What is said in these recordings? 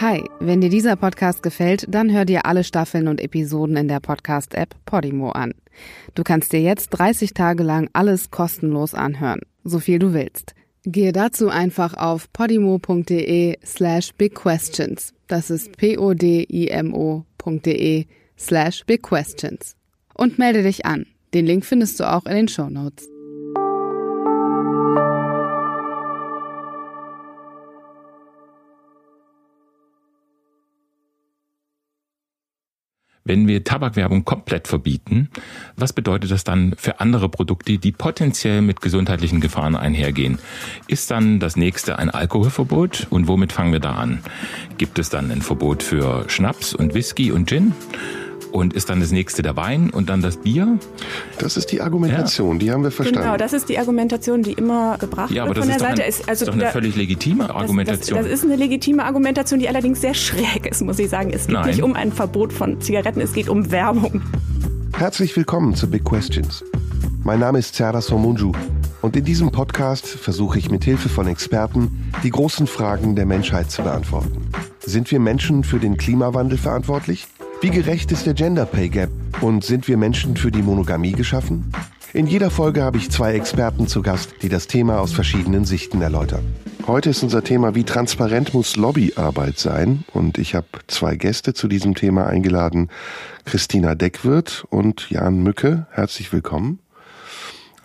Hi, wenn dir dieser Podcast gefällt, dann hör dir alle Staffeln und Episoden in der Podcast-App Podimo an. Du kannst dir jetzt 30 Tage lang alles kostenlos anhören, so viel du willst. Gehe dazu einfach auf podimo.de slash bigquestions. Das ist p-o-d-i-m-o.de slash bigquestions. Und melde dich an. Den Link findest du auch in den Show Notes. Wenn wir Tabakwerbung komplett verbieten, was bedeutet das dann für andere Produkte, die potenziell mit gesundheitlichen Gefahren einhergehen? Ist dann das nächste ein Alkoholverbot? Und womit fangen wir da an? Gibt es dann ein Verbot für Schnaps und Whisky und Gin? Und ist dann das nächste der Wein und dann das Bier? Das ist die Argumentation, ja. die haben wir verstanden. Genau, das ist die Argumentation, die immer gebracht ja, aber wird von der Seite. Ein, ist, also ist doch eine da, völlig legitime Argumentation. Das, das, das, ist eine legitime Argumentation, die allerdings sehr schräg ist, muss ich sagen. Es geht Nein. nicht um ein Verbot von Zigaretten, es geht um Werbung. Herzlich willkommen zu Big Questions. Mein Name ist Zerda Somunju und in diesem Podcast versuche ich mit Hilfe von Experten die großen Fragen der Menschheit zu beantworten. Sind wir Menschen für den Klimawandel verantwortlich? Wie gerecht ist der Gender Pay Gap? Und sind wir Menschen für die Monogamie geschaffen? In jeder Folge habe ich zwei Experten zu Gast, die das Thema aus verschiedenen Sichten erläutern. Heute ist unser Thema, wie transparent muss Lobbyarbeit sein? Und ich habe zwei Gäste zu diesem Thema eingeladen. Christina Deckwirth und Jan Mücke. Herzlich willkommen.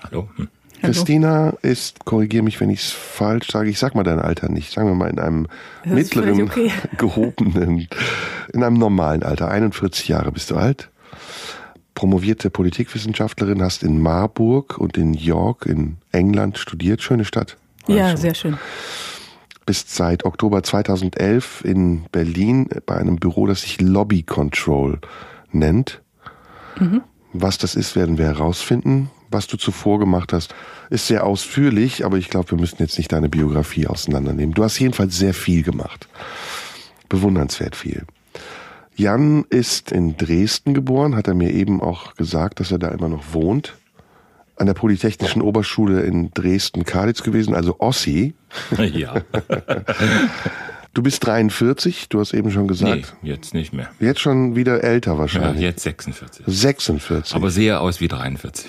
Hallo. Hm. Christina ist, korrigiere mich, wenn ich es falsch sage, ich sag mal dein Alter nicht, sagen wir mal in einem das mittleren, okay. gehobenen, in einem normalen Alter. 41 Jahre bist du alt. Promovierte Politikwissenschaftlerin, hast in Marburg und in York in England studiert. Schöne Stadt. Ja, schon. sehr schön. Bist seit Oktober 2011 in Berlin bei einem Büro, das sich Lobby Control nennt. Mhm. Was das ist, werden wir herausfinden was du zuvor gemacht hast, ist sehr ausführlich, aber ich glaube, wir müssen jetzt nicht deine Biografie auseinandernehmen. Du hast jedenfalls sehr viel gemacht. Bewundernswert viel. Jan ist in Dresden geboren, hat er mir eben auch gesagt, dass er da immer noch wohnt. An der Polytechnischen Oberschule in Dresden-Kalitz gewesen, also Ossi. Ja. Du bist 43, du hast eben schon gesagt. Nee, jetzt nicht mehr. Jetzt schon wieder älter wahrscheinlich. Ja, jetzt 46. 46. Aber sehe aus wie 43.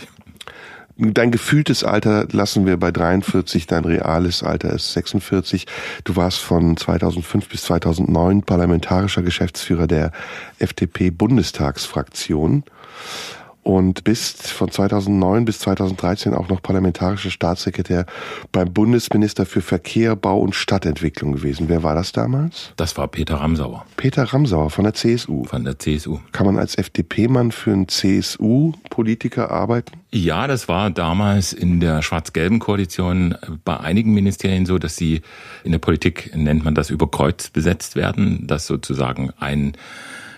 Dein gefühltes Alter lassen wir bei 43, dein reales Alter ist 46. Du warst von 2005 bis 2009 parlamentarischer Geschäftsführer der FDP-Bundestagsfraktion und bist von 2009 bis 2013 auch noch parlamentarischer Staatssekretär beim Bundesminister für Verkehr, Bau und Stadtentwicklung gewesen. Wer war das damals? Das war Peter Ramsauer. Peter Ramsauer von der CSU. Von der CSU. Kann man als FDP-Mann für einen CSU-Politiker arbeiten? Ja, das war damals in der schwarz-gelben Koalition bei einigen Ministerien so, dass sie in der Politik nennt man das über Kreuz besetzt werden, dass sozusagen ein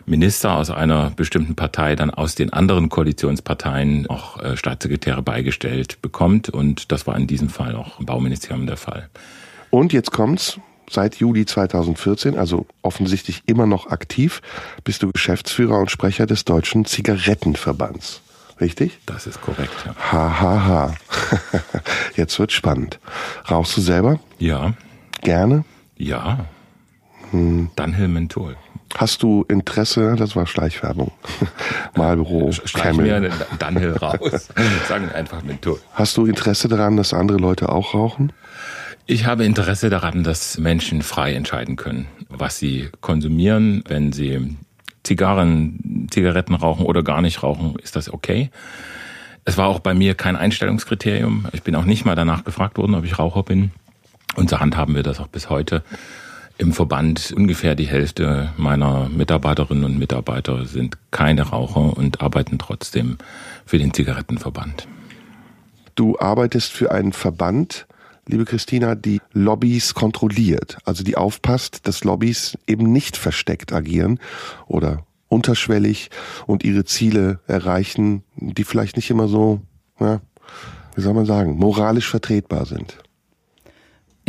Minister aus einer bestimmten Partei dann aus den anderen Koalitionsparteien auch äh, Staatssekretäre beigestellt bekommt. Und das war in diesem Fall auch im Bauministerium der Fall. Und jetzt kommt's. Seit Juli 2014, also offensichtlich immer noch aktiv, bist du Geschäftsführer und Sprecher des Deutschen Zigarettenverbands. Richtig? Das ist korrekt, ja. Ha, ha, ha. Jetzt wird spannend. Rauchst du selber? Ja. Gerne? Ja. Hm. Dunhill Menthol. Hast du Interesse, das war Schleichwerbung, Marlboro, Streich mir dann hier raus. Sagen einfach Menthol. Hast du Interesse daran, dass andere Leute auch rauchen? Ich habe Interesse daran, dass Menschen frei entscheiden können, was sie konsumieren. Wenn sie Zigarren, Zigaretten rauchen oder gar nicht rauchen, ist das okay. Es war auch bei mir kein Einstellungskriterium. Ich bin auch nicht mal danach gefragt worden, ob ich Raucher bin. Und so handhaben wir das auch bis heute im Verband ungefähr die Hälfte meiner Mitarbeiterinnen und Mitarbeiter sind keine Raucher und arbeiten trotzdem für den Zigarettenverband. Du arbeitest für einen Verband, liebe Christina, die Lobbys kontrolliert, also die aufpasst, dass Lobbys eben nicht versteckt agieren oder unterschwellig und ihre Ziele erreichen, die vielleicht nicht immer so, ja, wie soll man sagen, moralisch vertretbar sind.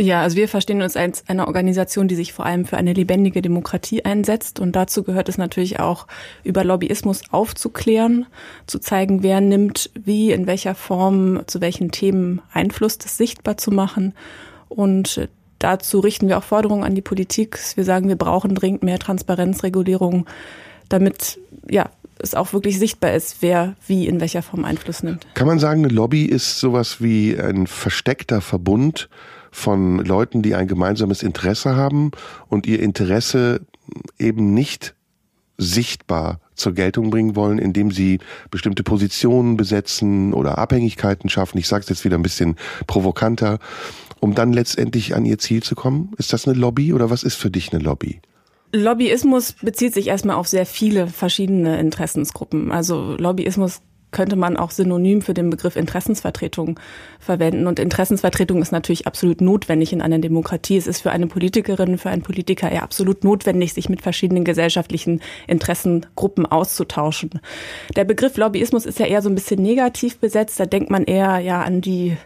Ja, also wir verstehen uns als eine Organisation, die sich vor allem für eine lebendige Demokratie einsetzt. Und dazu gehört es natürlich auch, über Lobbyismus aufzuklären, zu zeigen, wer nimmt wie, in welcher Form, zu welchen Themen Einfluss, das sichtbar zu machen. Und dazu richten wir auch Forderungen an die Politik. Wir sagen, wir brauchen dringend mehr Transparenzregulierung, damit ja, es auch wirklich sichtbar ist, wer wie in welcher Form Einfluss nimmt. Kann man sagen, eine Lobby ist sowas wie ein versteckter Verbund von Leuten, die ein gemeinsames Interesse haben und ihr Interesse eben nicht sichtbar zur Geltung bringen wollen, indem sie bestimmte Positionen besetzen oder Abhängigkeiten schaffen. Ich sage es jetzt wieder ein bisschen provokanter, um dann letztendlich an ihr Ziel zu kommen. Ist das eine Lobby oder was ist für dich eine Lobby? Lobbyismus bezieht sich erstmal auf sehr viele verschiedene Interessensgruppen. Also Lobbyismus könnte man auch synonym für den Begriff Interessensvertretung verwenden. Und Interessensvertretung ist natürlich absolut notwendig in einer Demokratie. Es ist für eine Politikerin, für einen Politiker eher absolut notwendig, sich mit verschiedenen gesellschaftlichen Interessengruppen auszutauschen. Der Begriff Lobbyismus ist ja eher so ein bisschen negativ besetzt. Da denkt man eher ja an die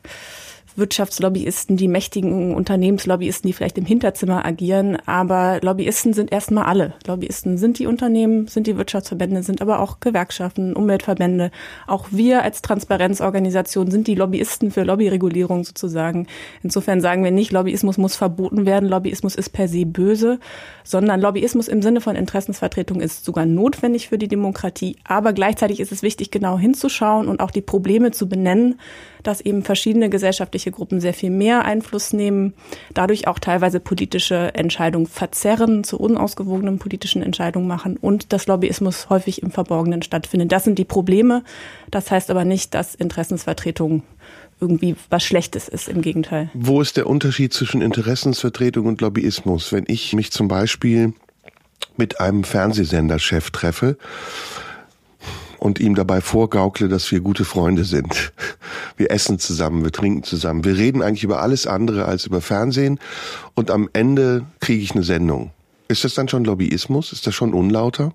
Wirtschaftslobbyisten, die mächtigen Unternehmenslobbyisten, die vielleicht im Hinterzimmer agieren. Aber Lobbyisten sind erstmal alle. Lobbyisten sind die Unternehmen, sind die Wirtschaftsverbände, sind aber auch Gewerkschaften, Umweltverbände. Auch wir als Transparenzorganisation sind die Lobbyisten für Lobbyregulierung sozusagen. Insofern sagen wir nicht, Lobbyismus muss verboten werden, Lobbyismus ist per se böse, sondern Lobbyismus im Sinne von Interessensvertretung ist sogar notwendig für die Demokratie. Aber gleichzeitig ist es wichtig, genau hinzuschauen und auch die Probleme zu benennen, dass eben verschiedene gesellschaftliche Gruppen sehr viel mehr Einfluss nehmen, dadurch auch teilweise politische Entscheidungen verzerren, zu unausgewogenen politischen Entscheidungen machen und dass Lobbyismus häufig im Verborgenen stattfindet. Das sind die Probleme. Das heißt aber nicht, dass Interessensvertretung irgendwie was Schlechtes ist, im Gegenteil. Wo ist der Unterschied zwischen Interessensvertretung und Lobbyismus? Wenn ich mich zum Beispiel mit einem Fernsehsenderchef treffe und ihm dabei vorgaukle, dass wir gute Freunde sind. Wir essen zusammen, wir trinken zusammen. Wir reden eigentlich über alles andere als über Fernsehen und am Ende kriege ich eine Sendung. Ist das dann schon Lobbyismus? Ist das schon unlauter?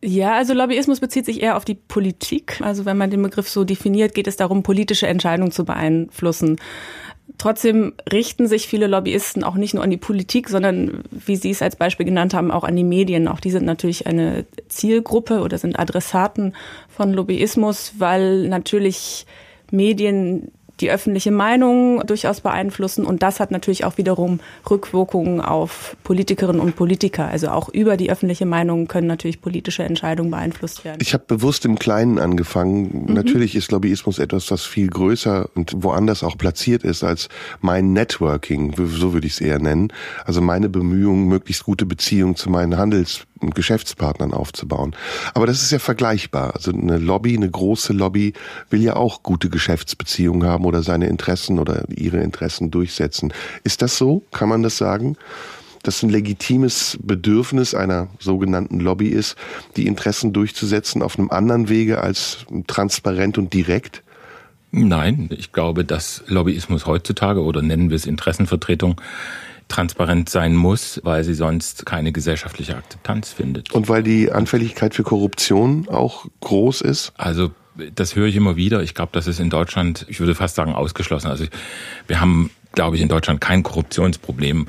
Ja, also Lobbyismus bezieht sich eher auf die Politik. Also wenn man den Begriff so definiert, geht es darum, politische Entscheidungen zu beeinflussen. Trotzdem richten sich viele Lobbyisten auch nicht nur an die Politik, sondern, wie Sie es als Beispiel genannt haben, auch an die Medien. Auch die sind natürlich eine Zielgruppe oder sind Adressaten von Lobbyismus, weil natürlich Medien die öffentliche Meinung durchaus beeinflussen. Und das hat natürlich auch wiederum Rückwirkungen auf Politikerinnen und Politiker. Also auch über die öffentliche Meinung können natürlich politische Entscheidungen beeinflusst werden. Ich habe bewusst im Kleinen angefangen. Mhm. Natürlich ist Lobbyismus etwas, was viel größer und woanders auch platziert ist als mein Networking, so würde ich es eher nennen. Also meine Bemühungen, möglichst gute Beziehungen zu meinen Handels Geschäftspartnern aufzubauen. Aber das ist ja vergleichbar. Also eine Lobby, eine große Lobby will ja auch gute Geschäftsbeziehungen haben oder seine Interessen oder ihre Interessen durchsetzen. Ist das so? Kann man das sagen? Dass ein legitimes Bedürfnis einer sogenannten Lobby ist, die Interessen durchzusetzen auf einem anderen Wege als transparent und direkt? Nein, ich glaube, dass Lobbyismus heutzutage oder nennen wir es Interessenvertretung transparent sein muss, weil sie sonst keine gesellschaftliche Akzeptanz findet. Und weil die Anfälligkeit für Korruption auch groß ist? Also das höre ich immer wieder. Ich glaube, das ist in Deutschland, ich würde fast sagen, ausgeschlossen. Also wir haben, glaube ich, in Deutschland kein Korruptionsproblem.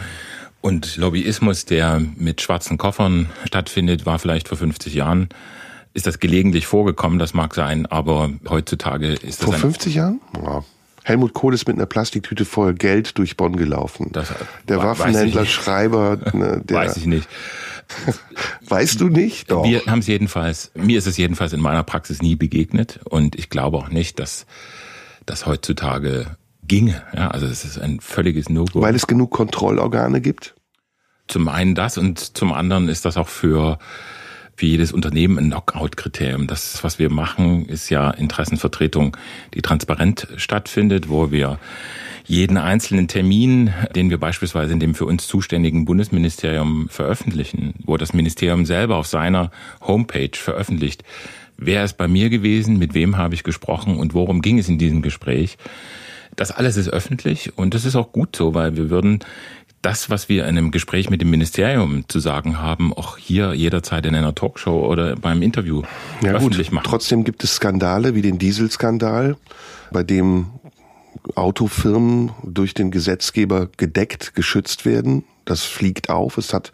Und Lobbyismus, der mit schwarzen Koffern stattfindet, war vielleicht vor 50 Jahren ist das gelegentlich vorgekommen, das mag sein, aber heutzutage ist das. Vor 50 Jahren? Ja. Helmut Kohl ist mit einer Plastiktüte voll Geld durch Bonn gelaufen. Das, der Waffenhändler, Schreiber, ne, der. Weiß ich nicht. weißt du nicht? Doch. Wir haben es jedenfalls, mir ist es jedenfalls in meiner Praxis nie begegnet und ich glaube auch nicht, dass das heutzutage ginge. Ja, also es ist ein völliges No-Go. Weil es genug Kontrollorgane gibt? Zum einen das und zum anderen ist das auch für für jedes Unternehmen ein Knockout-Kriterium. Das, was wir machen, ist ja Interessenvertretung, die transparent stattfindet, wo wir jeden einzelnen Termin, den wir beispielsweise in dem für uns zuständigen Bundesministerium veröffentlichen, wo das Ministerium selber auf seiner Homepage veröffentlicht, wer ist bei mir gewesen, mit wem habe ich gesprochen und worum ging es in diesem Gespräch. Das alles ist öffentlich und das ist auch gut so, weil wir würden das, was wir in einem Gespräch mit dem Ministerium zu sagen haben, auch hier jederzeit in einer Talkshow oder beim Interview ja, öffentlich gut. machen. Trotzdem gibt es Skandale wie den Dieselskandal, bei dem Autofirmen durch den Gesetzgeber gedeckt, geschützt werden. Das fliegt auf. Es hat,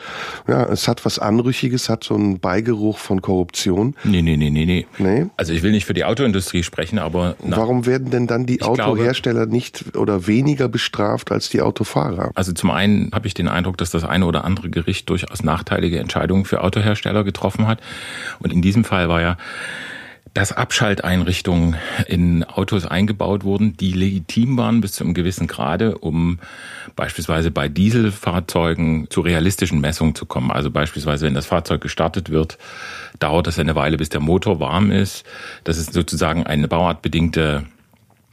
ja, es hat was Anrüchiges, hat so einen Beigeruch von Korruption. Nee, nee, nee, nee, nee. nee? Also ich will nicht für die Autoindustrie sprechen, aber. Na, Warum werden denn dann die Autohersteller glaube, nicht oder weniger bestraft als die Autofahrer? Also zum einen habe ich den Eindruck, dass das eine oder andere Gericht durchaus nachteilige Entscheidungen für Autohersteller getroffen hat. Und in diesem Fall war ja dass Abschalteinrichtungen in Autos eingebaut wurden, die legitim waren bis zu einem gewissen Grade, um beispielsweise bei Dieselfahrzeugen zu realistischen Messungen zu kommen. Also beispielsweise, wenn das Fahrzeug gestartet wird, dauert es eine Weile, bis der Motor warm ist. Das ist sozusagen eine bauartbedingte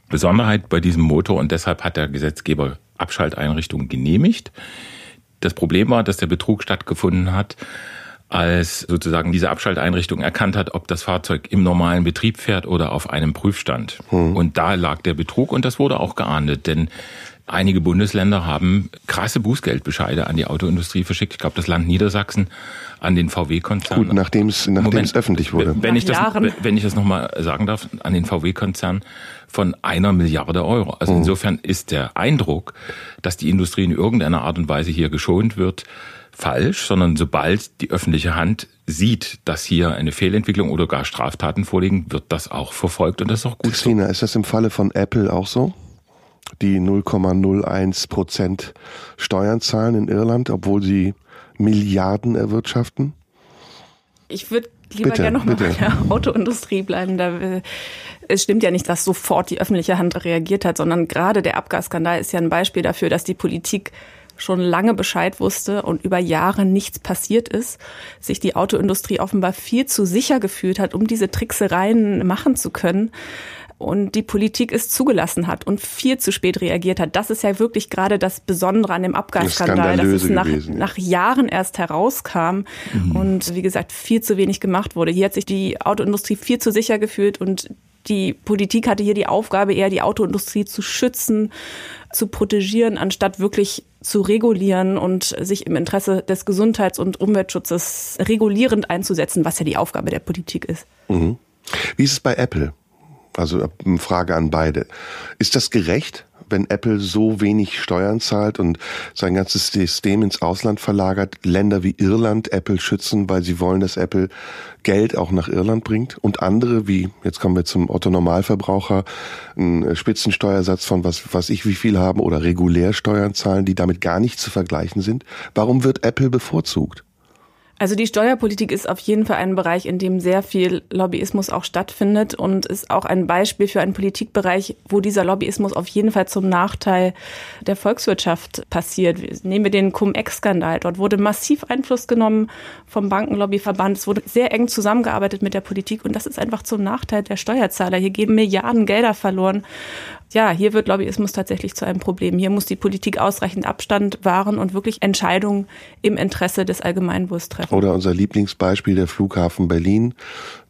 Besonderheit bei diesem Motor und deshalb hat der Gesetzgeber Abschalteinrichtungen genehmigt. Das Problem war, dass der Betrug stattgefunden hat, als sozusagen diese Abschalteinrichtung erkannt hat, ob das Fahrzeug im normalen Betrieb fährt oder auf einem Prüfstand. Hm. Und da lag der Betrug und das wurde auch geahndet, denn einige Bundesländer haben krasse Bußgeldbescheide an die Autoindustrie verschickt. Ich glaube, das Land Niedersachsen an den VW-Konzern. Gut, nachdem es nachdem es öffentlich wurde. Wenn ich, das, wenn ich das nochmal sagen darf, an den VW-Konzern von einer Milliarde Euro. Also hm. insofern ist der Eindruck, dass die Industrie in irgendeiner Art und Weise hier geschont wird, falsch, sondern sobald die öffentliche Hand sieht, dass hier eine Fehlentwicklung oder gar Straftaten vorliegen, wird das auch verfolgt und das ist auch gut. Christina, so. ist das im Falle von Apple auch so? Die 0,01 Prozent Steuern zahlen in Irland, obwohl sie Milliarden erwirtschaften? Ich würde lieber bitte, gerne nochmal bei der Autoindustrie bleiben. Da, äh, es stimmt ja nicht, dass sofort die öffentliche Hand reagiert hat, sondern gerade der Abgasskandal ist ja ein Beispiel dafür, dass die Politik schon lange Bescheid wusste und über Jahre nichts passiert ist, sich die Autoindustrie offenbar viel zu sicher gefühlt hat, um diese Tricksereien machen zu können und die Politik es zugelassen hat und viel zu spät reagiert hat. Das ist ja wirklich gerade das Besondere an dem Abgasskandal, dass es nach, nach, Jahren erst herauskam mhm. und wie gesagt viel zu wenig gemacht wurde. Hier hat sich die Autoindustrie viel zu sicher gefühlt und die Politik hatte hier die Aufgabe, eher die Autoindustrie zu schützen, zu protegieren, anstatt wirklich zu regulieren und sich im Interesse des Gesundheits- und Umweltschutzes regulierend einzusetzen, was ja die Aufgabe der Politik ist. Mhm. Wie ist es bei Apple? Also eine Frage an beide. Ist das gerecht? wenn Apple so wenig Steuern zahlt und sein ganzes System ins Ausland verlagert, Länder wie Irland Apple schützen, weil sie wollen, dass Apple Geld auch nach Irland bringt und andere wie, jetzt kommen wir zum Otto Normalverbraucher, einen Spitzensteuersatz von was, was ich wie viel haben oder Regulärsteuern zahlen, die damit gar nicht zu vergleichen sind. Warum wird Apple bevorzugt? Also die Steuerpolitik ist auf jeden Fall ein Bereich, in dem sehr viel Lobbyismus auch stattfindet und ist auch ein Beispiel für einen Politikbereich, wo dieser Lobbyismus auf jeden Fall zum Nachteil der Volkswirtschaft passiert. Nehmen wir den Cum-Ex-Skandal. Dort wurde massiv Einfluss genommen vom Bankenlobbyverband. Es wurde sehr eng zusammengearbeitet mit der Politik und das ist einfach zum Nachteil der Steuerzahler. Hier geben Milliarden Gelder verloren ja, hier wird Lobbyismus tatsächlich zu einem Problem. Hier muss die Politik ausreichend Abstand wahren und wirklich Entscheidungen im Interesse des Allgemeinwohls treffen. Oder unser Lieblingsbeispiel, der Flughafen Berlin,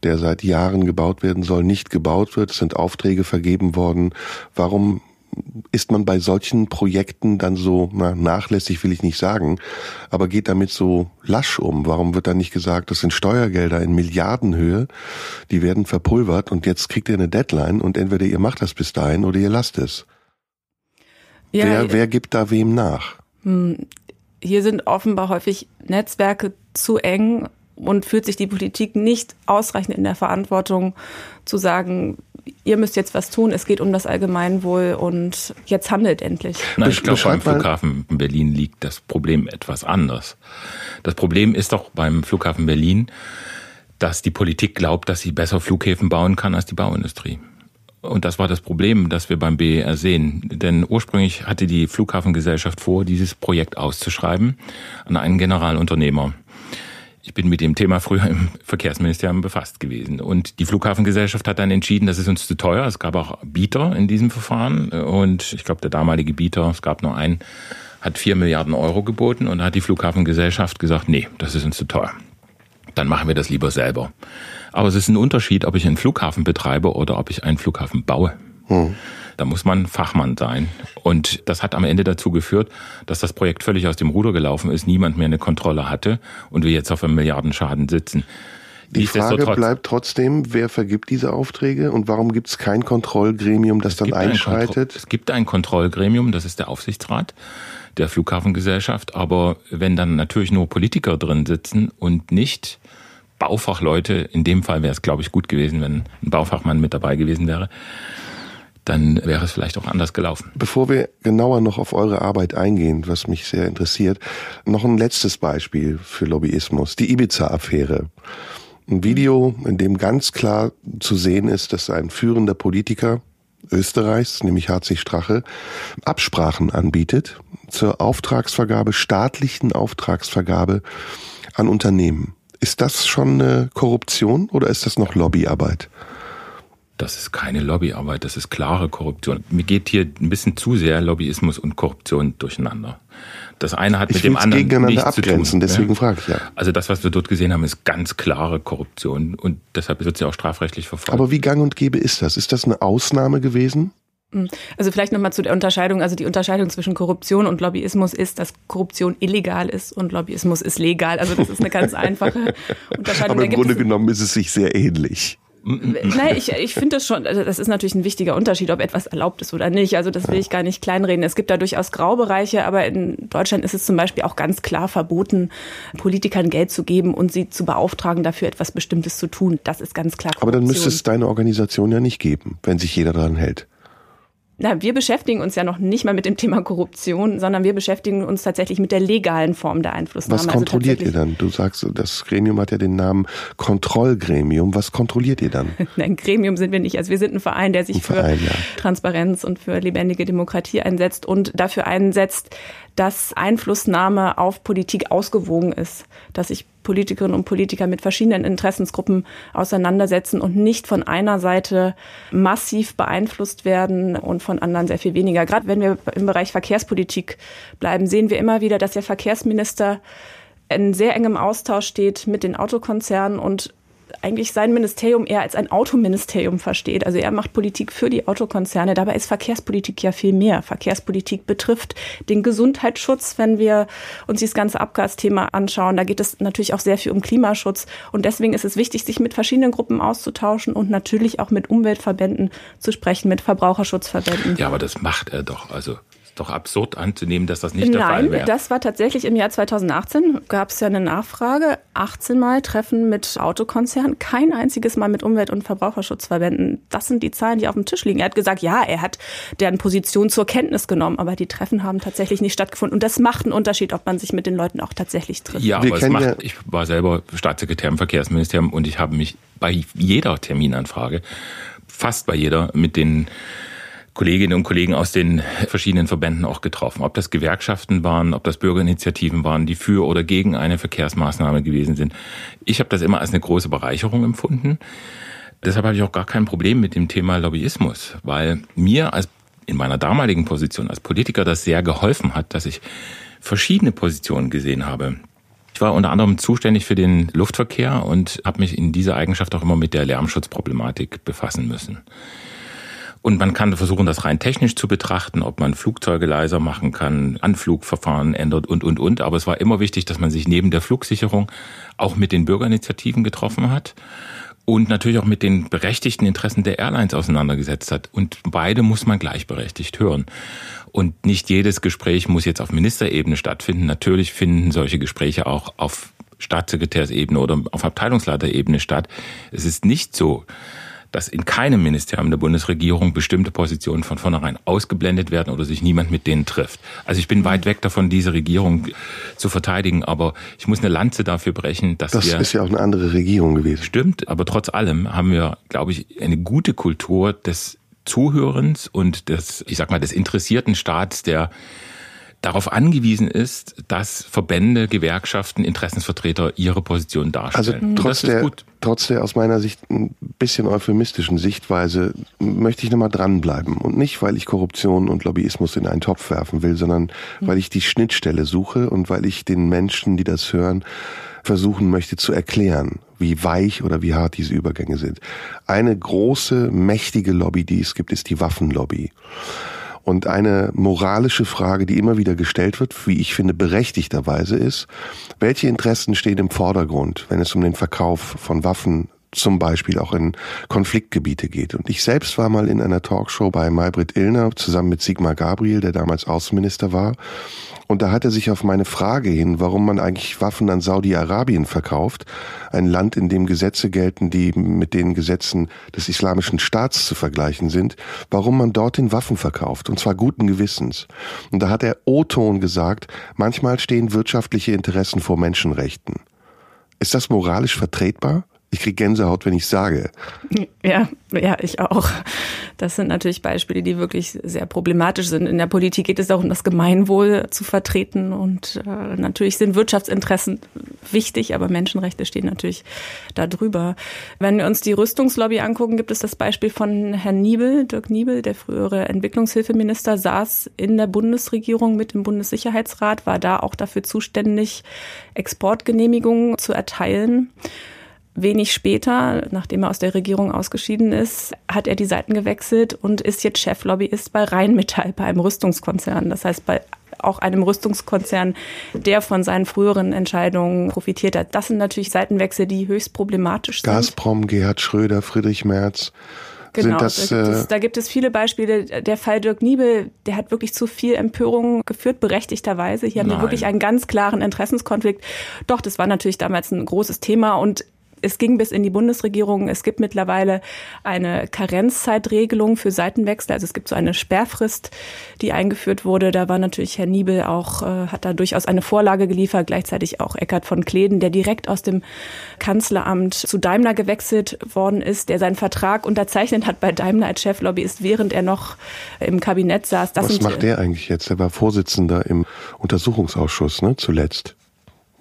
der seit Jahren gebaut werden soll, nicht gebaut wird. Es sind Aufträge vergeben worden. Warum ist man bei solchen Projekten dann so, na, nachlässig will ich nicht sagen, aber geht damit so lasch um? Warum wird dann nicht gesagt, das sind Steuergelder in Milliardenhöhe, die werden verpulvert und jetzt kriegt ihr eine Deadline und entweder ihr macht das bis dahin oder ihr lasst es. Ja, wer, wer gibt da wem nach? Hm, hier sind offenbar häufig Netzwerke zu eng und fühlt sich die Politik nicht ausreichend in der Verantwortung zu sagen, ihr müsst jetzt was tun, es geht um das Allgemeinwohl und jetzt handelt endlich. Nein, ich glaube, beim Flughafen Berlin liegt das Problem etwas anders. Das Problem ist doch beim Flughafen Berlin, dass die Politik glaubt, dass sie besser Flughäfen bauen kann als die Bauindustrie. Und das war das Problem, das wir beim BER sehen. Denn ursprünglich hatte die Flughafengesellschaft vor, dieses Projekt auszuschreiben an einen Generalunternehmer. Ich bin mit dem Thema früher im Verkehrsministerium befasst gewesen. Und die Flughafengesellschaft hat dann entschieden, das ist uns zu teuer. Es gab auch Bieter in diesem Verfahren. Und ich glaube, der damalige Bieter, es gab nur einen, hat vier Milliarden Euro geboten und hat die Flughafengesellschaft gesagt, nee, das ist uns zu teuer. Dann machen wir das lieber selber. Aber es ist ein Unterschied, ob ich einen Flughafen betreibe oder ob ich einen Flughafen baue. Hm. Da muss man Fachmann sein. Und das hat am Ende dazu geführt, dass das Projekt völlig aus dem Ruder gelaufen ist, niemand mehr eine Kontrolle hatte und wir jetzt auf einem Milliardenschaden sitzen. Die Frage bleibt trotzdem, wer vergibt diese Aufträge und warum gibt es kein Kontrollgremium, das es dann einschreitet? Ein es gibt ein Kontrollgremium, das ist der Aufsichtsrat der Flughafengesellschaft, aber wenn dann natürlich nur Politiker drin sitzen und nicht Baufachleute, in dem Fall wäre es, glaube ich, gut gewesen, wenn ein Baufachmann mit dabei gewesen wäre, dann wäre es vielleicht auch anders gelaufen. Bevor wir genauer noch auf eure Arbeit eingehen, was mich sehr interessiert, noch ein letztes Beispiel für Lobbyismus, die Ibiza-Affäre. Ein Video, in dem ganz klar zu sehen ist, dass ein führender Politiker Österreichs, nämlich HC Strache, Absprachen anbietet zur Auftragsvergabe, staatlichen Auftragsvergabe an Unternehmen. Ist das schon eine Korruption oder ist das noch Lobbyarbeit? Das ist keine Lobbyarbeit, das ist klare Korruption. Mir geht hier ein bisschen zu sehr Lobbyismus und Korruption durcheinander. Das eine hat ich mit dem anderen nichts abgrenzen, zu tun. Deswegen ja. frage ich ja. Also das, was wir dort gesehen haben, ist ganz klare Korruption und deshalb wird sie auch strafrechtlich verfolgt. Aber wie gang und gäbe ist das? Ist das eine Ausnahme gewesen? Hm. Also vielleicht nochmal zu der Unterscheidung. Also die Unterscheidung zwischen Korruption und Lobbyismus ist, dass Korruption illegal ist und Lobbyismus ist legal. Also das ist eine ganz einfache Unterscheidung. Aber im Grunde genommen ist es sich sehr ähnlich. Nein, ich, ich finde das schon, also das ist natürlich ein wichtiger Unterschied, ob etwas erlaubt ist oder nicht. Also das will ich gar nicht kleinreden. Es gibt da durchaus Graubereiche, aber in Deutschland ist es zum Beispiel auch ganz klar verboten, Politikern Geld zu geben und sie zu beauftragen, dafür etwas Bestimmtes zu tun. Das ist ganz klar. Korruption. Aber dann müsste es deine Organisation ja nicht geben, wenn sich jeder daran hält. Na, wir beschäftigen uns ja noch nicht mal mit dem Thema Korruption, sondern wir beschäftigen uns tatsächlich mit der legalen Form der Einflussnahme. Was also kontrolliert also ihr dann? Du sagst, das Gremium hat ja den Namen Kontrollgremium. Was kontrolliert ihr dann? Nein, Gremium sind wir nicht. Also wir sind ein Verein, der sich Verein, für ja. Transparenz und für lebendige Demokratie einsetzt und dafür einsetzt, dass Einflussnahme auf Politik ausgewogen ist, dass sich Politikerinnen und Politiker mit verschiedenen Interessensgruppen auseinandersetzen und nicht von einer Seite massiv beeinflusst werden und von anderen sehr viel weniger. Gerade wenn wir im Bereich Verkehrspolitik bleiben, sehen wir immer wieder, dass der Verkehrsminister in sehr engem Austausch steht mit den Autokonzernen und eigentlich sein Ministerium eher als ein Autoministerium versteht. Also er macht Politik für die Autokonzerne. Dabei ist Verkehrspolitik ja viel mehr. Verkehrspolitik betrifft den Gesundheitsschutz, wenn wir uns dieses ganze Abgasthema anschauen. Da geht es natürlich auch sehr viel um Klimaschutz. Und deswegen ist es wichtig, sich mit verschiedenen Gruppen auszutauschen und natürlich auch mit Umweltverbänden zu sprechen, mit Verbraucherschutzverbänden. Ja, aber das macht er doch. Also doch absurd anzunehmen, dass das nicht Nein, der Fall wäre. Nein, das war tatsächlich im Jahr 2018. Gab es ja eine Nachfrage. 18 Mal Treffen mit Autokonzernen, kein einziges Mal mit Umwelt- und Verbraucherschutzverbänden. Das sind die Zahlen, die auf dem Tisch liegen. Er hat gesagt, ja, er hat deren Position zur Kenntnis genommen, aber die Treffen haben tatsächlich nicht stattgefunden. Und das macht einen Unterschied, ob man sich mit den Leuten auch tatsächlich trifft. Ja, Wir aber es macht, ich war selber Staatssekretär im Verkehrsministerium und ich habe mich bei jeder Terminanfrage, fast bei jeder, mit den Kolleginnen und Kollegen aus den verschiedenen Verbänden auch getroffen. Ob das Gewerkschaften waren, ob das Bürgerinitiativen waren, die für oder gegen eine Verkehrsmaßnahme gewesen sind. Ich habe das immer als eine große Bereicherung empfunden. Deshalb habe ich auch gar kein Problem mit dem Thema Lobbyismus, weil mir als in meiner damaligen Position als Politiker das sehr geholfen hat, dass ich verschiedene Positionen gesehen habe. Ich war unter anderem zuständig für den Luftverkehr und habe mich in dieser Eigenschaft auch immer mit der Lärmschutzproblematik befassen müssen. Und man kann versuchen, das rein technisch zu betrachten, ob man Flugzeuge leiser machen kann, Anflugverfahren ändert und, und, und. Aber es war immer wichtig, dass man sich neben der Flugsicherung auch mit den Bürgerinitiativen getroffen hat und natürlich auch mit den berechtigten Interessen der Airlines auseinandergesetzt hat. Und beide muss man gleichberechtigt hören. Und nicht jedes Gespräch muss jetzt auf Ministerebene stattfinden. Natürlich finden solche Gespräche auch auf Staatssekretärsebene oder auf Abteilungsleiterebene statt. Es ist nicht so, dass in keinem Ministerium der Bundesregierung bestimmte Positionen von vornherein ausgeblendet werden oder sich niemand mit denen trifft. Also ich bin mhm. weit weg davon, diese Regierung zu verteidigen, aber ich muss eine Lanze dafür brechen, dass das wir... Das ist ja auch eine andere Regierung gewesen. Stimmt, aber trotz allem haben wir, glaube ich, eine gute Kultur des Zuhörens und des, ich sag mal, des interessierten Staats, der darauf angewiesen ist, dass Verbände, Gewerkschaften, Interessensvertreter ihre Position darstellen. Also trotz der, trotz der aus meiner Sicht ein bisschen euphemistischen Sichtweise möchte ich nochmal dranbleiben. Und nicht, weil ich Korruption und Lobbyismus in einen Topf werfen will, sondern mhm. weil ich die Schnittstelle suche und weil ich den Menschen, die das hören, versuchen möchte zu erklären, wie weich oder wie hart diese Übergänge sind. Eine große, mächtige Lobby, die es gibt, ist die Waffenlobby. Und eine moralische Frage, die immer wieder gestellt wird, wie ich finde berechtigterweise ist, welche Interessen stehen im Vordergrund, wenn es um den Verkauf von Waffen zum Beispiel auch in Konfliktgebiete geht. Und ich selbst war mal in einer Talkshow bei Maybrit Illner zusammen mit Sigmar Gabriel, der damals Außenminister war. Und da hat er sich auf meine Frage hin, warum man eigentlich Waffen an Saudi-Arabien verkauft, ein Land, in dem Gesetze gelten, die mit den Gesetzen des islamischen Staats zu vergleichen sind, warum man dorthin Waffen verkauft, und zwar guten Gewissens. Und da hat er O-Ton gesagt, manchmal stehen wirtschaftliche Interessen vor Menschenrechten. Ist das moralisch vertretbar? Ich kriege Gänsehaut, wenn ich sage. Ja, ja, ich auch. Das sind natürlich Beispiele, die wirklich sehr problematisch sind. In der Politik geht es auch um das Gemeinwohl zu vertreten und äh, natürlich sind Wirtschaftsinteressen wichtig, aber Menschenrechte stehen natürlich da drüber. Wenn wir uns die Rüstungslobby angucken, gibt es das Beispiel von Herrn Niebel, Dirk Niebel, der frühere Entwicklungshilfeminister, saß in der Bundesregierung mit dem Bundessicherheitsrat, war da auch dafür zuständig, Exportgenehmigungen zu erteilen. Wenig später, nachdem er aus der Regierung ausgeschieden ist, hat er die Seiten gewechselt und ist jetzt Cheflobbyist bei Rheinmetall, bei einem Rüstungskonzern. Das heißt, bei auch einem Rüstungskonzern, der von seinen früheren Entscheidungen profitiert hat. Das sind natürlich Seitenwechsel, die höchst problematisch sind. Gazprom, Gerhard Schröder, Friedrich Merz. Genau, das, da, gibt es, äh, da, gibt es, viele Beispiele. Der Fall Dirk Niebel, der hat wirklich zu viel Empörung geführt, berechtigterweise. Hier haben wir wirklich einen ganz klaren Interessenskonflikt. Doch, das war natürlich damals ein großes Thema und es ging bis in die Bundesregierung. Es gibt mittlerweile eine Karenzzeitregelung für Seitenwechsel. Also es gibt so eine Sperrfrist, die eingeführt wurde. Da war natürlich Herr Niebel auch, äh, hat da durchaus eine Vorlage geliefert. Gleichzeitig auch Eckhard von Kleden, der direkt aus dem Kanzleramt zu Daimler gewechselt worden ist, der seinen Vertrag unterzeichnet hat bei Daimler als Cheflobbyist, während er noch im Kabinett saß. Das Was macht der eigentlich jetzt? Er war Vorsitzender im Untersuchungsausschuss, ne, zuletzt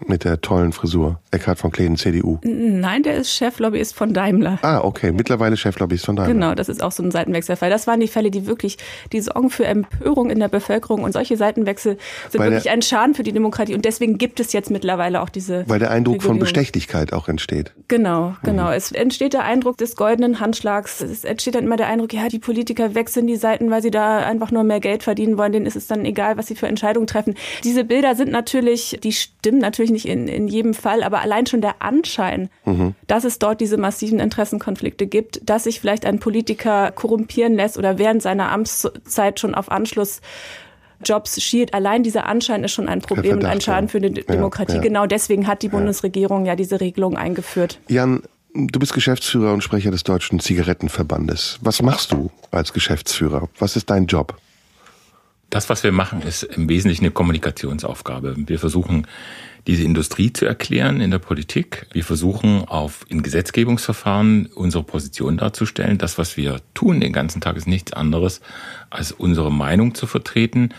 mit der tollen Frisur. Eckhard von Kleden, CDU. Nein, der ist Cheflobbyist von Daimler. Ah, okay. Mittlerweile Cheflobbyist von Daimler. Genau, das ist auch so ein Seitenwechselfall. Das waren die Fälle, die wirklich, die sorgen für Empörung in der Bevölkerung und solche Seitenwechsel sind weil wirklich der, ein Schaden für die Demokratie und deswegen gibt es jetzt mittlerweile auch diese. Weil der Eindruck Regulierung. von Bestechlichkeit auch entsteht. Genau, genau. Mhm. Es entsteht der Eindruck des goldenen Handschlags. Es entsteht dann immer der Eindruck, ja, die Politiker wechseln die Seiten, weil sie da einfach nur mehr Geld verdienen wollen. Denen ist es dann egal, was sie für Entscheidungen treffen. Diese Bilder sind natürlich, die stimmen natürlich nicht in, in jedem Fall, aber allein schon der Anschein, mhm. dass es dort diese massiven Interessenkonflikte gibt, dass sich vielleicht ein Politiker korrumpieren lässt oder während seiner Amtszeit schon auf Anschluss Jobs schielt. Allein dieser Anschein ist schon ein Problem Verdacht, und ein Schaden für die Demokratie. Ja, ja. Genau deswegen hat die Bundesregierung ja diese Regelung eingeführt. Jan, du bist Geschäftsführer und Sprecher des Deutschen Zigarettenverbandes. Was machst du als Geschäftsführer? Was ist dein Job? Das, was wir machen, ist im Wesentlichen eine Kommunikationsaufgabe. Wir versuchen, diese Industrie zu erklären in der Politik. Wir versuchen auf in Gesetzgebungsverfahren unsere Position darzustellen. Das, was wir tun den ganzen Tag, ist nichts anderes, als unsere Meinung zu vertreten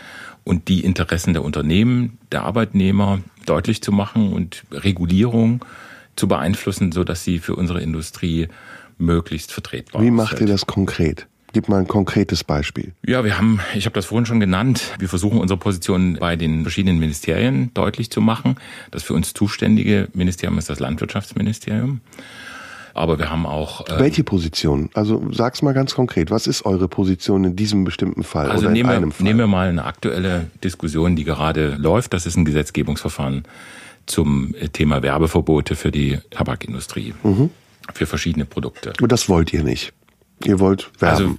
und die Interessen der Unternehmen, der Arbeitnehmer deutlich zu machen und Regulierung zu beeinflussen, so dass sie für unsere Industrie möglichst vertretbar ist. Wie macht ihr das konkret? Gib mal ein konkretes Beispiel. Ja, wir haben, ich habe das vorhin schon genannt, wir versuchen unsere Position bei den verschiedenen Ministerien deutlich zu machen. Das für uns zuständige Ministerium ist das Landwirtschaftsministerium. Aber wir haben auch. Äh, Welche Position? Also sag's mal ganz konkret. Was ist eure Position in diesem bestimmten Fall? Also oder nehmen, in einem wir, Fall? nehmen wir mal eine aktuelle Diskussion, die gerade läuft. Das ist ein Gesetzgebungsverfahren zum Thema Werbeverbote für die Tabakindustrie. Mhm. Für verschiedene Produkte. Und das wollt ihr nicht. Ihr wollt werben. Also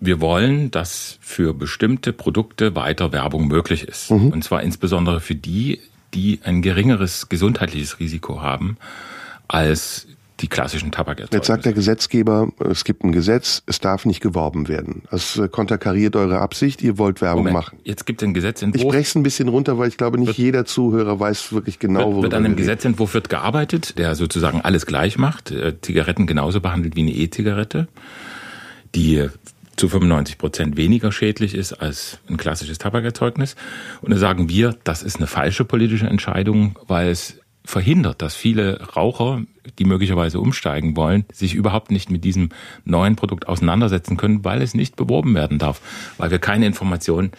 wir wollen, dass für bestimmte Produkte weiter Werbung möglich ist. Mhm. Und zwar insbesondere für die, die ein geringeres gesundheitliches Risiko haben als die klassischen Tabakerzeugnisse. Jetzt sagt der Gesetzgeber, es gibt ein Gesetz, es darf nicht geworben werden. Das konterkariert eure Absicht, ihr wollt Werbung Moment, machen. Jetzt gibt es einen Gesetzentwurf. Ich breche es ein bisschen runter, weil ich glaube, nicht wird, jeder Zuhörer weiß wirklich genau, worüber Wird an einem Gesetzentwurf wird gearbeitet, der sozusagen alles gleich macht, äh, Zigaretten genauso behandelt wie eine E-Zigarette, die zu 95 Prozent weniger schädlich ist als ein klassisches Tabakerzeugnis. Und da sagen wir, das ist eine falsche politische Entscheidung, weil es verhindert, dass viele Raucher, die möglicherweise umsteigen wollen, sich überhaupt nicht mit diesem neuen Produkt auseinandersetzen können, weil es nicht beworben werden darf, weil wir keine Informationen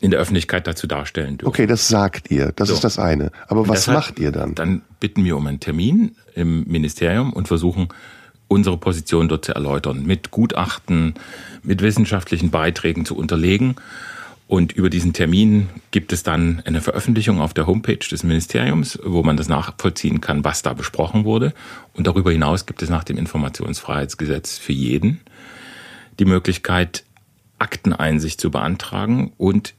in der Öffentlichkeit dazu darstellen dürfen. Okay, das sagt ihr, das so. ist das eine. Aber was deshalb, macht ihr dann? Dann bitten wir um einen Termin im Ministerium und versuchen unsere Position dort zu erläutern, mit Gutachten, mit wissenschaftlichen Beiträgen zu unterlegen. Und über diesen Termin gibt es dann eine Veröffentlichung auf der Homepage des Ministeriums, wo man das nachvollziehen kann, was da besprochen wurde. Und darüber hinaus gibt es nach dem Informationsfreiheitsgesetz für jeden die Möglichkeit, Akteneinsicht zu beantragen und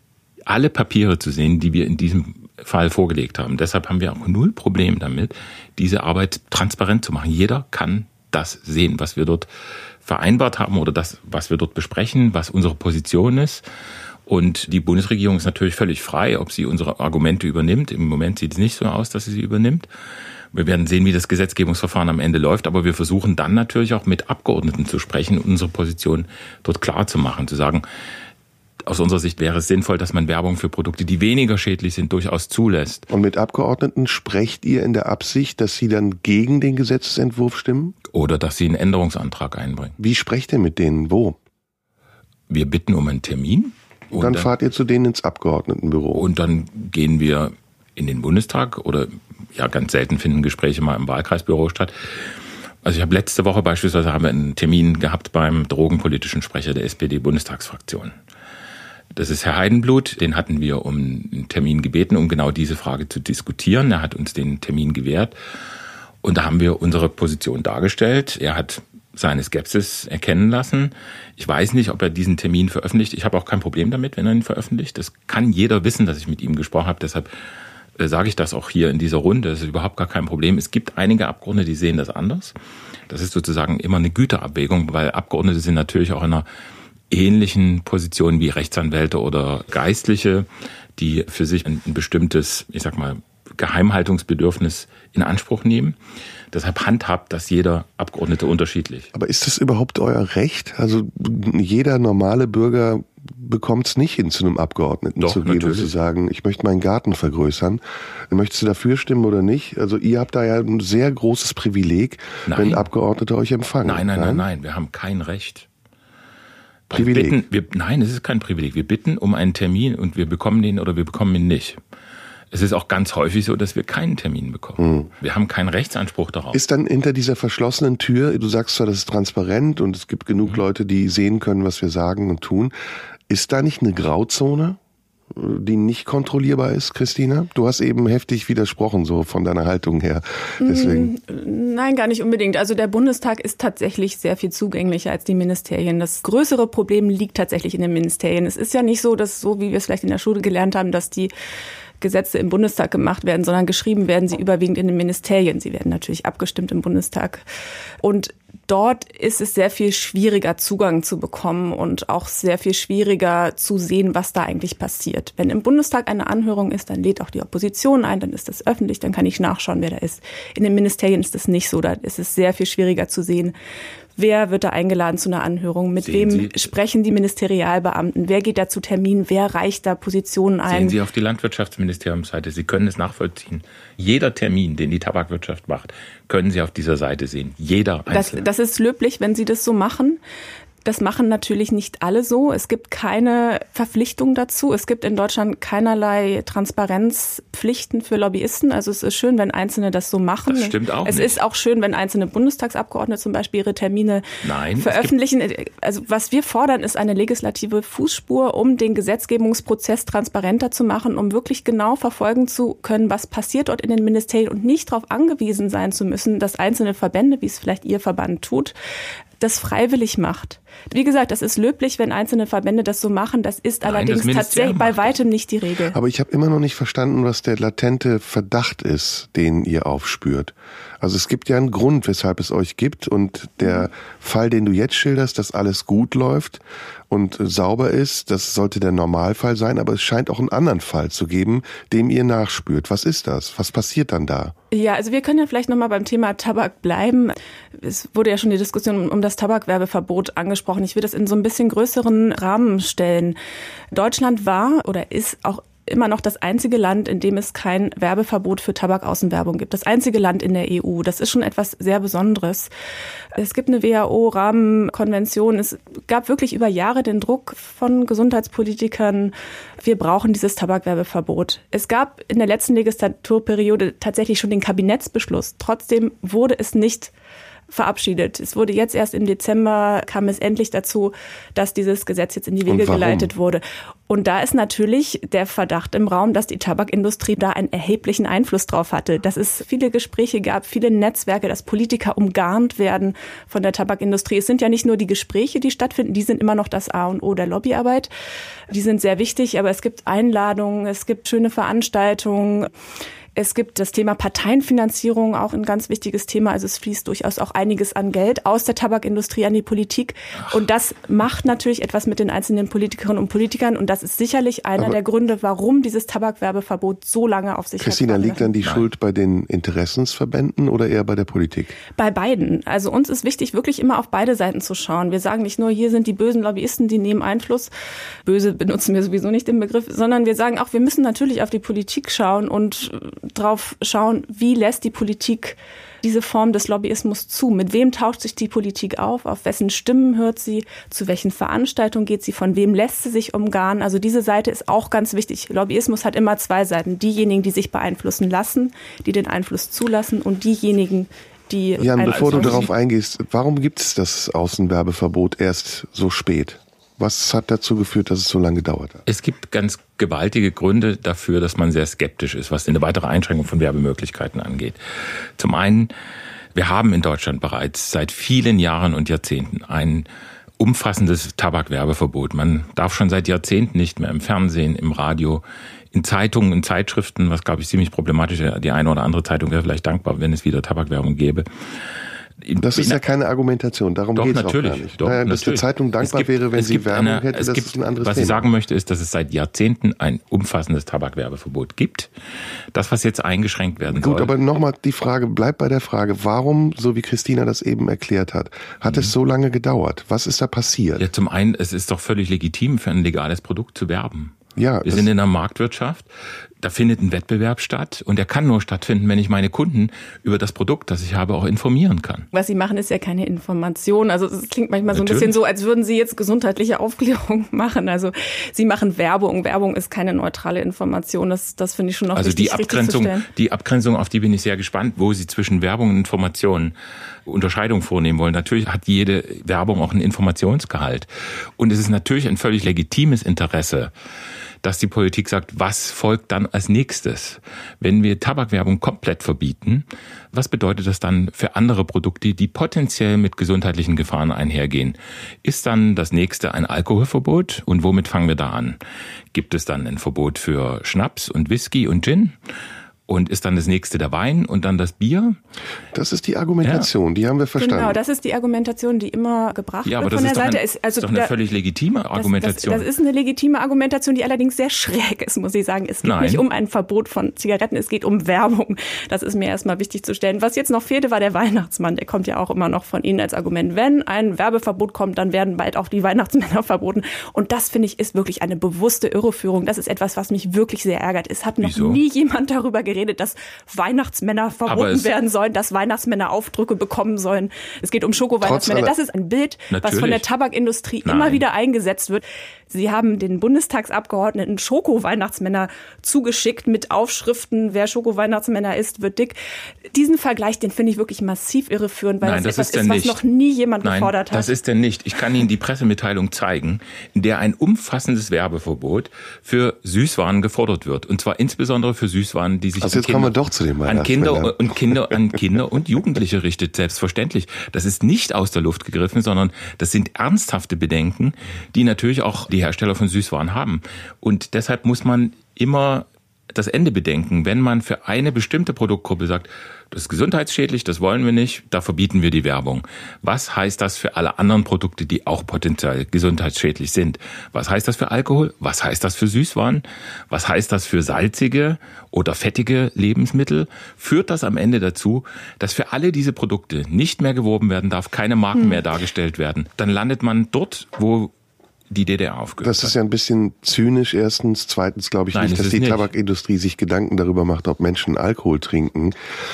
alle Papiere zu sehen, die wir in diesem Fall vorgelegt haben. Deshalb haben wir auch null Problem damit, diese Arbeit transparent zu machen. Jeder kann das sehen, was wir dort vereinbart haben oder das, was wir dort besprechen, was unsere Position ist. Und die Bundesregierung ist natürlich völlig frei, ob sie unsere Argumente übernimmt. Im Moment sieht es nicht so aus, dass sie sie übernimmt. Wir werden sehen, wie das Gesetzgebungsverfahren am Ende läuft, aber wir versuchen dann natürlich auch mit Abgeordneten zu sprechen, unsere Position dort klar zu machen, zu sagen, aus unserer Sicht wäre es sinnvoll, dass man Werbung für Produkte, die weniger schädlich sind, durchaus zulässt. Und mit Abgeordneten sprecht ihr in der Absicht, dass sie dann gegen den Gesetzentwurf stimmen? Oder dass sie einen Änderungsantrag einbringen. Wie sprecht ihr mit denen? Wo? Wir bitten um einen Termin. Und dann, dann fahrt ihr zu denen ins Abgeordnetenbüro. Und dann gehen wir in den Bundestag oder ja, ganz selten finden Gespräche mal im Wahlkreisbüro statt. Also ich habe letzte Woche beispielsweise haben wir einen Termin gehabt beim drogenpolitischen Sprecher der SPD-Bundestagsfraktion. Das ist Herr Heidenblut, den hatten wir um einen Termin gebeten, um genau diese Frage zu diskutieren. Er hat uns den Termin gewährt und da haben wir unsere Position dargestellt. Er hat seine Skepsis erkennen lassen. Ich weiß nicht, ob er diesen Termin veröffentlicht. Ich habe auch kein Problem damit, wenn er ihn veröffentlicht. Das kann jeder wissen, dass ich mit ihm gesprochen habe. Deshalb äh, sage ich das auch hier in dieser Runde. Das ist überhaupt gar kein Problem. Es gibt einige Abgeordnete, die sehen das anders. Das ist sozusagen immer eine Güterabwägung, weil Abgeordnete sind natürlich auch in einer ähnlichen Positionen wie Rechtsanwälte oder Geistliche, die für sich ein bestimmtes, ich sag mal, Geheimhaltungsbedürfnis in Anspruch nehmen. Deshalb handhabt das jeder Abgeordnete unterschiedlich. Aber ist das überhaupt euer Recht? Also jeder normale Bürger bekommt es nicht hin, zu einem Abgeordneten Doch, zu gehen natürlich. und zu sagen, ich möchte meinen Garten vergrößern. Möchtest du dafür stimmen oder nicht? Also ihr habt da ja ein sehr großes Privileg, Nein. wenn Abgeordnete euch empfangen. Nein, nein, nein, nein, wir haben kein Recht. Privileg. Wir bitten, wir, nein, es ist kein Privileg. Wir bitten um einen Termin und wir bekommen den oder wir bekommen ihn nicht. Es ist auch ganz häufig so, dass wir keinen Termin bekommen. Hm. Wir haben keinen Rechtsanspruch darauf. Ist dann hinter dieser verschlossenen Tür, du sagst zwar, das ist transparent und es gibt genug Mhm. Leute, die sehen können, was wir sagen und tun. Ist da nicht eine Grauzone, die nicht kontrollierbar ist, Christina? Du hast eben heftig widersprochen, so von deiner Haltung her. Deswegen. Nein, gar nicht unbedingt. Also der Bundestag ist tatsächlich sehr viel zugänglicher als die Ministerien. Das größere Problem liegt tatsächlich in den Ministerien. Es ist ja nicht so, dass so wie wir es vielleicht in der Schule gelernt haben, dass die Gesetze im Bundestag gemacht werden, sondern geschrieben werden sie überwiegend in den Ministerien. Sie werden natürlich abgestimmt im Bundestag. Und dort ist es sehr viel schwieriger, Zugang zu bekommen und auch sehr viel schwieriger zu sehen, was da eigentlich passiert. Wenn im Bundestag eine Anhörung ist, dann lädt auch die Opposition ein, dann ist das öffentlich, dann kann ich nachschauen, wer da ist. In den Ministerien ist das nicht so. Da ist es sehr viel schwieriger zu sehen, Wer wird da eingeladen zu einer Anhörung? Mit Sehen wem Sie- sprechen die Ministerialbeamten? Wer geht da zu Terminen? Wer reicht da Positionen ein? Sehen Sie auf die Landwirtschaftsministeriumsseite. Sie können es nachvollziehen. Jeder Termin, den die Tabakwirtschaft macht, können Sie auf dieser Seite sehen. Jeder Das, einzelne. das ist löblich, wenn Sie das so machen. Das machen natürlich nicht alle so. Es gibt keine Verpflichtung dazu. Es gibt in Deutschland keinerlei Transparenzpflichten für Lobbyisten. Also es ist schön, wenn Einzelne das so machen. Das stimmt auch Es nicht. ist auch schön, wenn einzelne Bundestagsabgeordnete zum Beispiel ihre Termine Nein, veröffentlichen. Also was wir fordern, ist eine legislative Fußspur, um den Gesetzgebungsprozess transparenter zu machen, um wirklich genau verfolgen zu können, was passiert dort in den Ministerien und nicht darauf angewiesen sein zu müssen, dass einzelne Verbände, wie es vielleicht Ihr Verband tut, das freiwillig macht. Wie gesagt, das ist löblich, wenn einzelne Verbände das so machen. Das ist Nein, allerdings das tatsächlich bei weitem nicht die Regel. Aber ich habe immer noch nicht verstanden, was der latente Verdacht ist, den ihr aufspürt. Also es gibt ja einen Grund, weshalb es euch gibt und der Fall, den du jetzt schilderst, dass alles gut läuft und sauber ist, das sollte der Normalfall sein, aber es scheint auch einen anderen Fall zu geben, dem ihr nachspürt. Was ist das? Was passiert dann da? Ja, also wir können ja vielleicht nochmal beim Thema Tabak bleiben. Es wurde ja schon die Diskussion um das Tabakwerbeverbot angesprochen. Ich will das in so ein bisschen größeren Rahmen stellen. Deutschland war oder ist auch immer noch das einzige Land, in dem es kein Werbeverbot für Tabakaußenwerbung gibt. Das einzige Land in der EU. Das ist schon etwas sehr Besonderes. Es gibt eine WHO-Rahmenkonvention. Es gab wirklich über Jahre den Druck von Gesundheitspolitikern, wir brauchen dieses Tabakwerbeverbot. Es gab in der letzten Legislaturperiode tatsächlich schon den Kabinettsbeschluss. Trotzdem wurde es nicht verabschiedet. Es wurde jetzt erst im Dezember kam es endlich dazu, dass dieses Gesetz jetzt in die Wege geleitet wurde. Und da ist natürlich der Verdacht im Raum, dass die Tabakindustrie da einen erheblichen Einfluss drauf hatte. Dass es viele Gespräche gab, viele Netzwerke, dass Politiker umgarnt werden von der Tabakindustrie. Es sind ja nicht nur die Gespräche, die stattfinden, die sind immer noch das A und O der Lobbyarbeit. Die sind sehr wichtig, aber es gibt Einladungen, es gibt schöne Veranstaltungen. Es gibt das Thema Parteienfinanzierung, auch ein ganz wichtiges Thema. Also es fließt durchaus auch einiges an Geld aus der Tabakindustrie an die Politik. Und das macht natürlich etwas mit den einzelnen Politikerinnen und Politikern. Und das ist sicherlich einer Aber der Gründe, warum dieses Tabakwerbeverbot so lange auf sich Christina, liegt dann die Nein. Schuld bei den Interessensverbänden oder eher bei der Politik? Bei beiden. Also uns ist wichtig, wirklich immer auf beide Seiten zu schauen. Wir sagen nicht nur, hier sind die bösen Lobbyisten, die nehmen Einfluss. Böse benutzen wir sowieso nicht den Begriff, sondern wir sagen auch, wir müssen natürlich auf die Politik schauen und drauf schauen, wie lässt die Politik diese Form des Lobbyismus zu? Mit wem tauscht sich die Politik auf? Auf wessen Stimmen hört sie? Zu welchen Veranstaltungen geht sie? Von wem lässt sie sich umgarnen? Also diese Seite ist auch ganz wichtig. Lobbyismus hat immer zwei Seiten. Diejenigen, die sich beeinflussen lassen, die den Einfluss zulassen und diejenigen, die. Jan, bevor du darauf eingehst, warum gibt es das Außenwerbeverbot erst so spät? Was hat dazu geführt, dass es so lange gedauert hat? Es gibt ganz gewaltige Gründe dafür, dass man sehr skeptisch ist, was eine weitere Einschränkung von Werbemöglichkeiten angeht. Zum einen, wir haben in Deutschland bereits seit vielen Jahren und Jahrzehnten ein umfassendes Tabakwerbeverbot. Man darf schon seit Jahrzehnten nicht mehr im Fernsehen, im Radio, in Zeitungen, in Zeitschriften, was glaube ich ziemlich problematisch ist. Die eine oder andere Zeitung wäre vielleicht dankbar, wenn es wieder Tabakwerbung gäbe. Das ist ja keine Argumentation, darum geht es auch gar nicht. Doch, naja, dass die Zeitung dankbar gibt, wäre, wenn sie Werbung eine, hätte, das gibt, ist ein anderes Was Thema. ich sagen möchte, ist, dass es seit Jahrzehnten ein umfassendes Tabakwerbeverbot gibt. Das, was jetzt eingeschränkt werden Gut, soll. Gut, aber nochmal die Frage, bleibt bei der Frage, warum, so wie Christina das eben erklärt hat, hat mhm. es so lange gedauert? Was ist da passiert? Ja, zum einen, es ist doch völlig legitim, für ein legales Produkt zu werben. Ja, wir sind in der Marktwirtschaft da findet ein Wettbewerb statt und der kann nur stattfinden, wenn ich meine Kunden über das Produkt, das ich habe, auch informieren kann. Was Sie machen, ist ja keine Information. Also es klingt manchmal so ein bisschen so, als würden Sie jetzt gesundheitliche Aufklärung machen. Also Sie machen Werbung. Werbung ist keine neutrale Information. Das, das finde ich schon noch also wichtig, die Abgrenzung, die Abgrenzung, auf die bin ich sehr gespannt, wo Sie zwischen Werbung und Information Unterscheidung vornehmen wollen. Natürlich hat jede Werbung auch einen Informationsgehalt. Und es ist natürlich ein völlig legitimes Interesse, dass die Politik sagt, was folgt dann als nächstes? Wenn wir Tabakwerbung komplett verbieten, was bedeutet das dann für andere Produkte, die potenziell mit gesundheitlichen Gefahren einhergehen? Ist dann das nächste ein Alkoholverbot? Und womit fangen wir da an? Gibt es dann ein Verbot für Schnaps und Whisky und Gin? Und ist dann das nächste der Wein und dann das Bier? Das ist die Argumentation, ja. die haben wir verstanden. Genau, das ist die Argumentation, die immer gebracht ja, aber wird von der Seite. Ein, ist, also ist doch eine da, völlig legitime Argumentation. Das, das, das, ist eine legitime Argumentation, die allerdings sehr schräg ist, muss ich sagen. Es geht Nein. nicht um ein Verbot von Zigaretten, es geht um Werbung. Das ist mir erstmal wichtig zu stellen. Was jetzt noch fehlte, war der Weihnachtsmann. Der kommt ja auch immer noch von Ihnen als Argument. Wenn ein Werbeverbot kommt, dann werden bald auch die Weihnachtsmänner verboten. Und das, finde ich, ist wirklich eine bewusste Irreführung. Das ist etwas, was mich wirklich sehr ärgert. Es hat noch Wieso? nie jemand darüber geredet, dass Weihnachtsmänner verboten werden sollen, dass Weihnachtsmänner Aufdrücke bekommen sollen. Es geht um Schoko-Weihnachtsmänner. Das ist ein Bild, Natürlich. was von der Tabakindustrie Nein. immer wieder eingesetzt wird. Sie haben den Bundestagsabgeordneten Schoko-Weihnachtsmänner zugeschickt mit Aufschriften, wer Schoko-Weihnachtsmänner ist, wird dick. Diesen Vergleich, den finde ich wirklich massiv irreführend, weil Nein, das, das etwas ist, ist was noch nie jemand Nein, gefordert hat. Das ist denn nicht. Ich kann Ihnen die Pressemitteilung zeigen, in der ein umfassendes Werbeverbot für Süßwaren gefordert wird. Und zwar insbesondere für Süßwaren, die sich also jetzt Kinder, kommen wir doch zu dem an Kinder und Kinder an Kinder und Jugendliche richtet. Selbstverständlich. Das ist nicht aus der Luft gegriffen, sondern das sind ernsthafte Bedenken, die natürlich auch die Hersteller von Süßwaren haben. Und deshalb muss man immer das Ende bedenken. Wenn man für eine bestimmte Produktgruppe sagt, das ist gesundheitsschädlich, das wollen wir nicht, da verbieten wir die Werbung. Was heißt das für alle anderen Produkte, die auch potenziell gesundheitsschädlich sind? Was heißt das für Alkohol? Was heißt das für Süßwaren? Was heißt das für salzige oder fettige Lebensmittel? Führt das am Ende dazu, dass für alle diese Produkte nicht mehr geworben werden darf, keine Marken hm. mehr dargestellt werden? Dann landet man dort, wo die DDR aufgehört Das ist ja ein bisschen zynisch erstens. Zweitens glaube ich Nein, nicht, dass die nicht. Tabakindustrie sich Gedanken darüber macht, ob Menschen Alkohol trinken,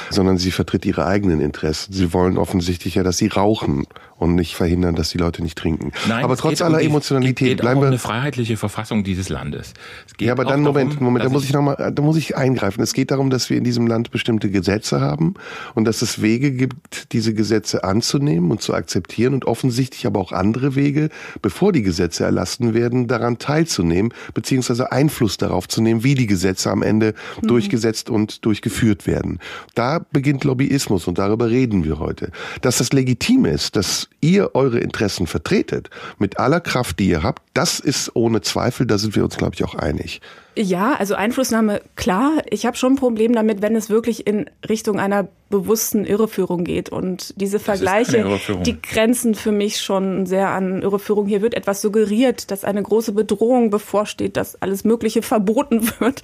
sondern sie vertritt ihre eigenen Interessen. Sie wollen offensichtlich ja, dass sie rauchen und nicht verhindern, dass die Leute nicht trinken. Nein, aber trotz aller um die, Emotionalität geht bleiben um wir eine freiheitliche Verfassung dieses Landes. ja, aber dann Moment, darum, Moment, da muss ich noch mal, da muss ich eingreifen. Es geht darum, dass wir in diesem Land bestimmte Gesetze haben und dass es Wege gibt, diese Gesetze anzunehmen und zu akzeptieren und offensichtlich aber auch andere Wege, bevor die Gesetze erlassen werden, daran teilzunehmen beziehungsweise Einfluss darauf zu nehmen, wie die Gesetze am Ende mhm. durchgesetzt und durchgeführt werden. Da beginnt Lobbyismus und darüber reden wir heute. Dass das legitim ist, dass ihr eure Interessen vertretet, mit aller Kraft, die ihr habt, das ist ohne Zweifel, da sind wir uns, glaube ich, auch einig. Ja, also Einflussnahme, klar. Ich habe schon ein Problem damit, wenn es wirklich in Richtung einer bewussten Irreführung geht. Und diese Vergleiche, die grenzen für mich schon sehr an Irreführung. Hier wird etwas suggeriert, dass eine große Bedrohung bevorsteht, dass alles Mögliche verboten wird.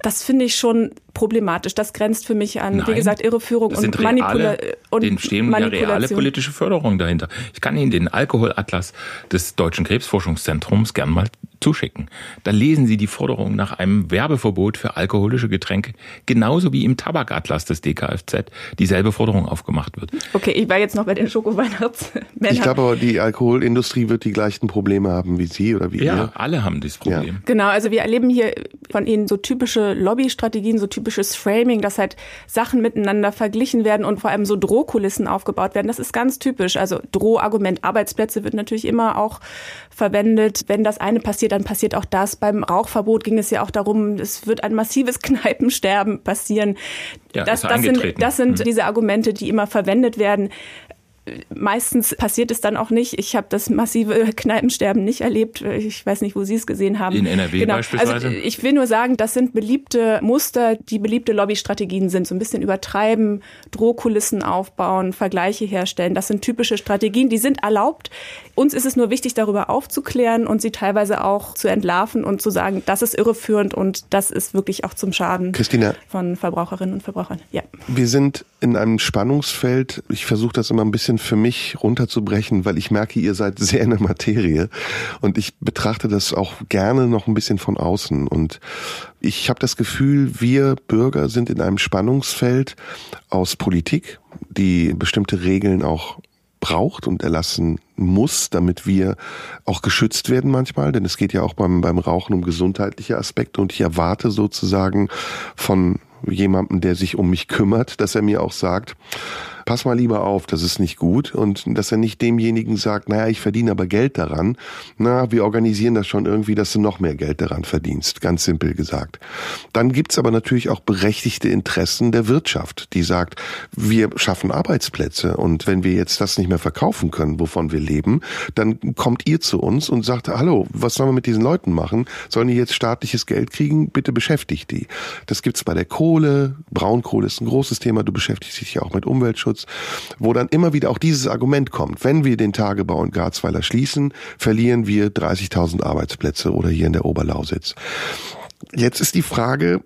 Das finde ich schon problematisch. Das grenzt für mich an, Nein, wie gesagt, Irreführung und Manipulation. Den stehen ja reale politische Förderung dahinter. Ich kann Ihnen den Alkoholatlas des Deutschen Krebsforschungszentrums gern mal zuschicken. Da lesen Sie die Forderung nach einem Werbeverbot für alkoholische Getränke, genauso wie im Tabakatlas des DKFZ dieselbe Forderung aufgemacht wird. Okay, ich war jetzt noch bei den Schokoweihnachtsmännern. Ich glaube aber, die Alkoholindustrie wird die gleichen Probleme haben wie Sie oder wie ja, ihr. Ja, alle haben dieses Problem. Ja. Genau, also wir erleben hier von Ihnen so typische Lobbystrategien, so typisches Framing, dass halt Sachen miteinander verglichen werden und vor allem so Drohkulissen aufgebaut werden. Das ist ganz typisch. Also Drohargument Arbeitsplätze wird natürlich immer auch verwendet. Wenn das eine passiert, dann passiert auch das. Beim Rauchverbot ging es ja auch darum, es wird ein massives Kneipensterben passieren. Ja, das, das sind, das sind mhm. diese Argumente, die immer verwendet werden meistens passiert es dann auch nicht. Ich habe das massive Kneipensterben nicht erlebt. Ich weiß nicht, wo Sie es gesehen haben. In NRW genau. beispielsweise? Also ich will nur sagen, das sind beliebte Muster, die beliebte Lobbystrategien sind. So ein bisschen übertreiben, Drohkulissen aufbauen, Vergleiche herstellen. Das sind typische Strategien, die sind erlaubt. Uns ist es nur wichtig, darüber aufzuklären und sie teilweise auch zu entlarven und zu sagen, das ist irreführend und das ist wirklich auch zum Schaden Christina, von Verbraucherinnen und Verbrauchern. Ja. Wir sind in einem Spannungsfeld. Ich versuche das immer ein bisschen bisschen für mich runterzubrechen, weil ich merke, ihr seid sehr in der Materie. Und ich betrachte das auch gerne noch ein bisschen von außen. Und ich habe das Gefühl, wir Bürger sind in einem Spannungsfeld aus Politik, die bestimmte Regeln auch braucht und erlassen muss, damit wir auch geschützt werden manchmal, denn es geht ja auch beim, beim Rauchen um gesundheitliche Aspekte. Und ich erwarte sozusagen von jemandem, der sich um mich kümmert, dass er mir auch sagt, pass mal lieber auf, das ist nicht gut. Und dass er nicht demjenigen sagt, naja, ich verdiene aber Geld daran. Na, wir organisieren das schon irgendwie, dass du noch mehr Geld daran verdienst. Ganz simpel gesagt. Dann gibt's aber natürlich auch berechtigte Interessen der Wirtschaft, die sagt, wir schaffen Arbeitsplätze und wenn wir jetzt das nicht mehr verkaufen können, wovon wir leben, dann kommt ihr zu uns und sagt, hallo, was sollen wir mit diesen Leuten machen? Sollen die jetzt staatliches Geld kriegen? Bitte beschäftigt die. Das gibt's bei der Kohle. Braunkohle ist ein großes Thema. Du beschäftigst dich ja auch mit Umweltschutz. Datenschutz, wo dann immer wieder auch dieses Argument kommt. Wenn wir den Tagebau in Garzweiler schließen, verlieren wir 30.000 Arbeitsplätze oder hier in der Oberlausitz. Jetzt ist die Frage,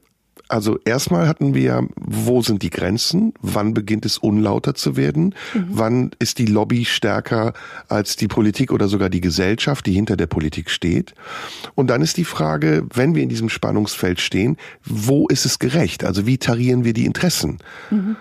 also erstmal hatten wir, wo sind die Grenzen? Wann beginnt es unlauter zu werden? Mhm. Wann ist die Lobby stärker als die Politik oder sogar die Gesellschaft, die hinter der Politik steht? Und dann ist die Frage, wenn wir in diesem Spannungsfeld stehen, wo ist es gerecht? Also wie tarieren wir die Interessen? Mhm.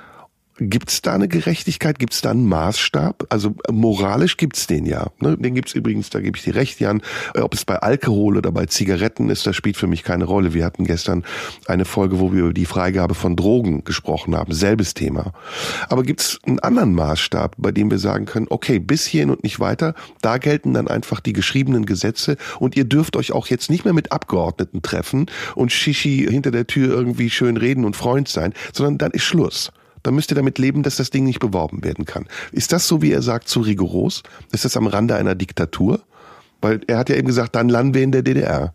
Gibt es da eine Gerechtigkeit? Gibt es da einen Maßstab? Also äh, moralisch gibt es den ja. Ne? Den gibt es übrigens, da gebe ich dir recht, Jan. Äh, ob es bei Alkohol oder bei Zigaretten ist, das spielt für mich keine Rolle. Wir hatten gestern eine Folge, wo wir über die Freigabe von Drogen gesprochen haben. Selbes Thema. Aber gibt es einen anderen Maßstab, bei dem wir sagen können, okay, bis hierhin und nicht weiter, da gelten dann einfach die geschriebenen Gesetze und ihr dürft euch auch jetzt nicht mehr mit Abgeordneten treffen und Shishi hinter der Tür irgendwie schön reden und Freund sein, sondern dann ist Schluss dann müsst ihr damit leben, dass das Ding nicht beworben werden kann. Ist das so, wie er sagt, zu rigoros? Ist das am Rande einer Diktatur? Weil er hat ja eben gesagt, dann landen wir in der DDR.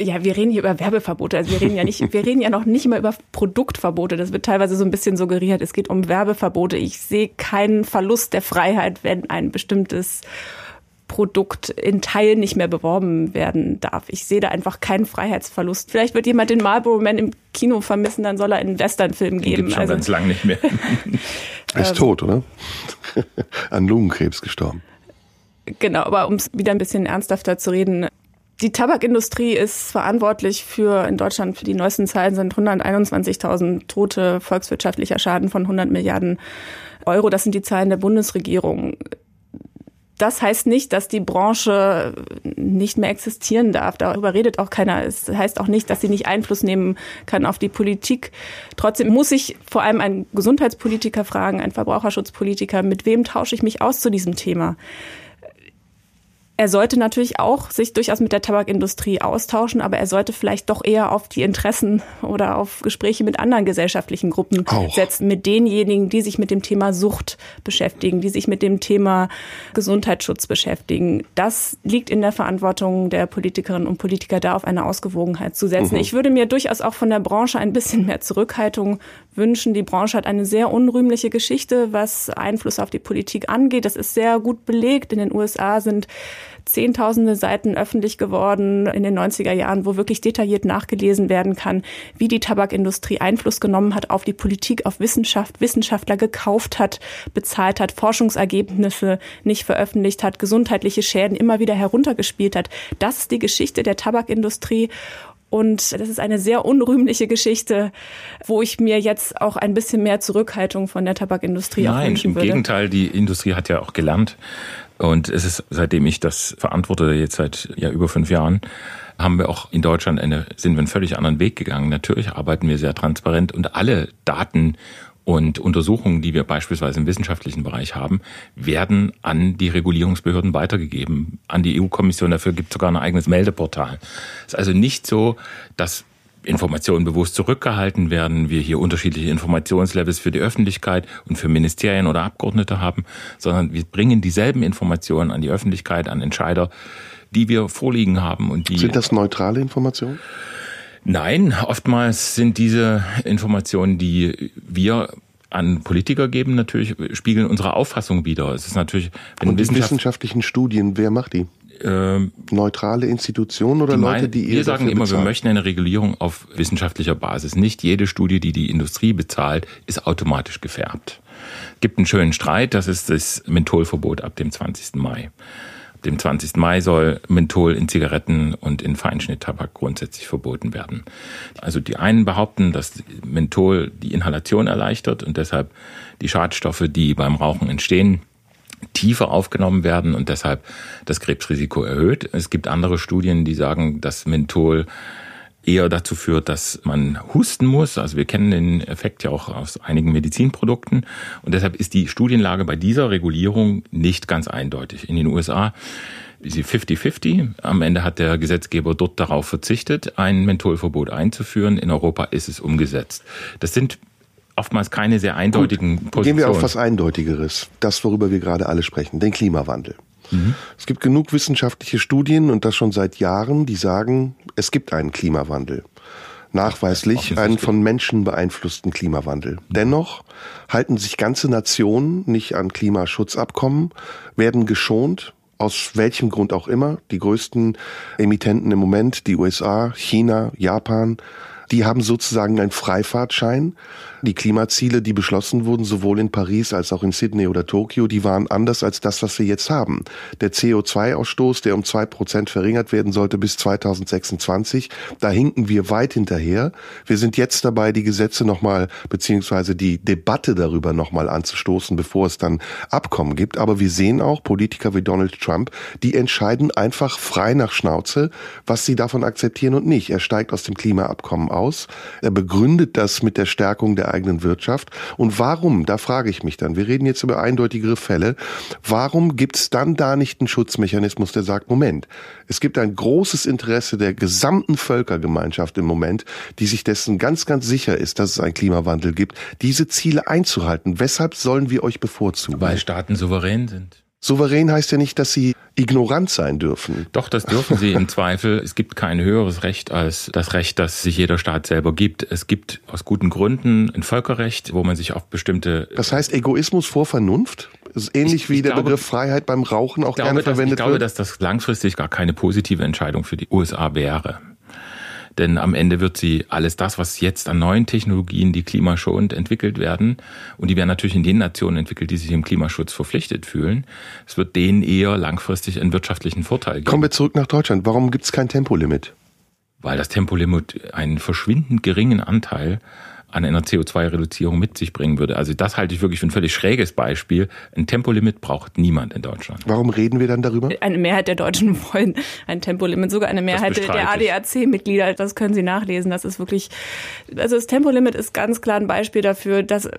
Ja, wir reden hier über Werbeverbote. Also wir reden ja nicht, wir reden ja noch nicht mal über Produktverbote. Das wird teilweise so ein bisschen suggeriert. Es geht um Werbeverbote. Ich sehe keinen Verlust der Freiheit, wenn ein bestimmtes Produkt in Teilen nicht mehr beworben werden darf. Ich sehe da einfach keinen Freiheitsverlust. Vielleicht wird jemand den Marlboro Man im Kino vermissen, dann soll er einen Westernfilm geben. Gibt's schon also, ganz lang nicht mehr. er ist tot, oder? An Lungenkrebs gestorben. Genau, aber um es wieder ein bisschen ernsthafter zu reden, Die Tabakindustrie ist verantwortlich für in Deutschland für die neuesten Zahlen sind 121.000 tote volkswirtschaftlicher Schaden von 100 Milliarden Euro. Das sind die Zahlen der Bundesregierung. Das heißt nicht, dass die Branche nicht mehr existieren darf. Darüber redet auch keiner. Es heißt auch nicht, dass sie nicht Einfluss nehmen kann auf die Politik. Trotzdem muss ich vor allem einen Gesundheitspolitiker fragen, einen Verbraucherschutzpolitiker, mit wem tausche ich mich aus zu diesem Thema? Er sollte natürlich auch sich durchaus mit der Tabakindustrie austauschen, aber er sollte vielleicht doch eher auf die Interessen oder auf Gespräche mit anderen gesellschaftlichen Gruppen auch. setzen, mit denjenigen, die sich mit dem Thema Sucht beschäftigen, die sich mit dem Thema Gesundheitsschutz beschäftigen. Das liegt in der Verantwortung der Politikerinnen und Politiker, da auf eine Ausgewogenheit zu setzen. Mhm. Ich würde mir durchaus auch von der Branche ein bisschen mehr Zurückhaltung wünschen. Die Branche hat eine sehr unrühmliche Geschichte, was Einfluss auf die Politik angeht. Das ist sehr gut belegt. In den USA sind zehntausende Seiten öffentlich geworden in den 90er Jahren, wo wirklich detailliert nachgelesen werden kann, wie die Tabakindustrie Einfluss genommen hat auf die Politik, auf Wissenschaft, Wissenschaftler gekauft hat, bezahlt hat, Forschungsergebnisse nicht veröffentlicht hat, gesundheitliche Schäden immer wieder heruntergespielt hat. Das ist die Geschichte der Tabakindustrie. Und das ist eine sehr unrühmliche Geschichte, wo ich mir jetzt auch ein bisschen mehr Zurückhaltung von der Tabakindustrie Nein, wünschen würde. Nein, im Gegenteil, die Industrie hat ja auch gelernt, und es ist, seitdem ich das verantworte, jetzt seit ja über fünf Jahren, haben wir auch in Deutschland eine, sind wir einen völlig anderen Weg gegangen. Natürlich arbeiten wir sehr transparent und alle Daten und Untersuchungen, die wir beispielsweise im wissenschaftlichen Bereich haben, werden an die Regulierungsbehörden weitergegeben, an die EU-Kommission. Dafür gibt es sogar ein eigenes Meldeportal. Es ist also nicht so, dass Informationen bewusst zurückgehalten werden, wir hier unterschiedliche Informationslevels für die Öffentlichkeit und für Ministerien oder Abgeordnete haben, sondern wir bringen dieselben Informationen an die Öffentlichkeit, an Entscheider, die wir vorliegen haben und die sind das neutrale Informationen? Nein, oftmals sind diese Informationen, die wir an Politiker geben, natürlich spiegeln unsere Auffassung wider. Es ist natürlich, wenn und die Wissenschaft wissenschaftlichen Studien, wer macht die? Ähm, neutrale Institutionen oder die Leute, die ihr Wir sagen immer, bezahlt? wir möchten eine Regulierung auf wissenschaftlicher Basis. Nicht jede Studie, die die Industrie bezahlt, ist automatisch gefärbt. Es gibt einen schönen Streit, das ist das Mentholverbot ab dem 20. Mai. Ab dem 20. Mai soll Menthol in Zigaretten und in Feinschnitttabak grundsätzlich verboten werden. Also die einen behaupten, dass Menthol die Inhalation erleichtert und deshalb die Schadstoffe, die beim Rauchen entstehen, tiefer aufgenommen werden und deshalb das Krebsrisiko erhöht. Es gibt andere Studien, die sagen, dass Menthol eher dazu führt, dass man husten muss. Also wir kennen den Effekt ja auch aus einigen Medizinprodukten. Und deshalb ist die Studienlage bei dieser Regulierung nicht ganz eindeutig. In den USA ist sie 50-50. Am Ende hat der Gesetzgeber dort darauf verzichtet, ein Mentholverbot einzuführen. In Europa ist es umgesetzt. Das sind oftmals keine sehr eindeutigen Gut, Positionen. Gehen wir auf was Eindeutigeres, das, worüber wir gerade alle sprechen, den Klimawandel. Mhm. Es gibt genug wissenschaftliche Studien und das schon seit Jahren, die sagen, es gibt einen Klimawandel. Nachweislich einen von Menschen beeinflussten Klimawandel. Dennoch halten sich ganze Nationen nicht an Klimaschutzabkommen, werden geschont, aus welchem Grund auch immer. Die größten Emittenten im Moment, die USA, China, Japan, die haben sozusagen einen Freifahrtschein. Die Klimaziele, die beschlossen wurden, sowohl in Paris als auch in Sydney oder Tokio, die waren anders als das, was wir jetzt haben. Der CO2-Ausstoß, der um zwei Prozent verringert werden sollte bis 2026, da hinken wir weit hinterher. Wir sind jetzt dabei, die Gesetze nochmal, beziehungsweise die Debatte darüber nochmal anzustoßen, bevor es dann Abkommen gibt. Aber wir sehen auch Politiker wie Donald Trump, die entscheiden einfach frei nach Schnauze, was sie davon akzeptieren und nicht. Er steigt aus dem Klimaabkommen aus. Er begründet das mit der Stärkung der eigenen Wirtschaft. Und warum, da frage ich mich dann, wir reden jetzt über eindeutigere Fälle, warum gibt es dann da nicht einen Schutzmechanismus, der sagt, Moment, es gibt ein großes Interesse der gesamten Völkergemeinschaft im Moment, die sich dessen ganz, ganz sicher ist, dass es einen Klimawandel gibt, diese Ziele einzuhalten. Weshalb sollen wir euch bevorzugen? Weil Staaten souverän sind. Souverän heißt ja nicht, dass sie ignorant sein dürfen. Doch, das dürfen sie im Zweifel. Es gibt kein höheres Recht als das Recht, das sich jeder Staat selber gibt. Es gibt aus guten Gründen ein Völkerrecht, wo man sich auf bestimmte. Das heißt Egoismus vor Vernunft? Das ist ähnlich ich, wie ich der glaube, Begriff Freiheit beim Rauchen auch glaube, gerne verwendet wird. Ich glaube, wird. dass das langfristig gar keine positive Entscheidung für die USA wäre. Denn am Ende wird sie alles das, was jetzt an neuen Technologien, die klimaschonend entwickelt werden, und die werden natürlich in den Nationen entwickelt, die sich im Klimaschutz verpflichtet fühlen, es wird denen eher langfristig einen wirtschaftlichen Vorteil geben. Kommen wir zurück nach Deutschland. Warum gibt es kein Tempolimit? Weil das Tempolimit einen verschwindend geringen Anteil an einer CO2-Reduzierung mit sich bringen würde. Also das halte ich wirklich für ein völlig schräges Beispiel. Ein Tempolimit braucht niemand in Deutschland. Warum reden wir dann darüber? Eine Mehrheit der Deutschen wollen ein Tempolimit, sogar eine Mehrheit der ADAC-Mitglieder. Das können Sie nachlesen. Das ist wirklich, also das Tempolimit ist ganz klar ein Beispiel dafür, dass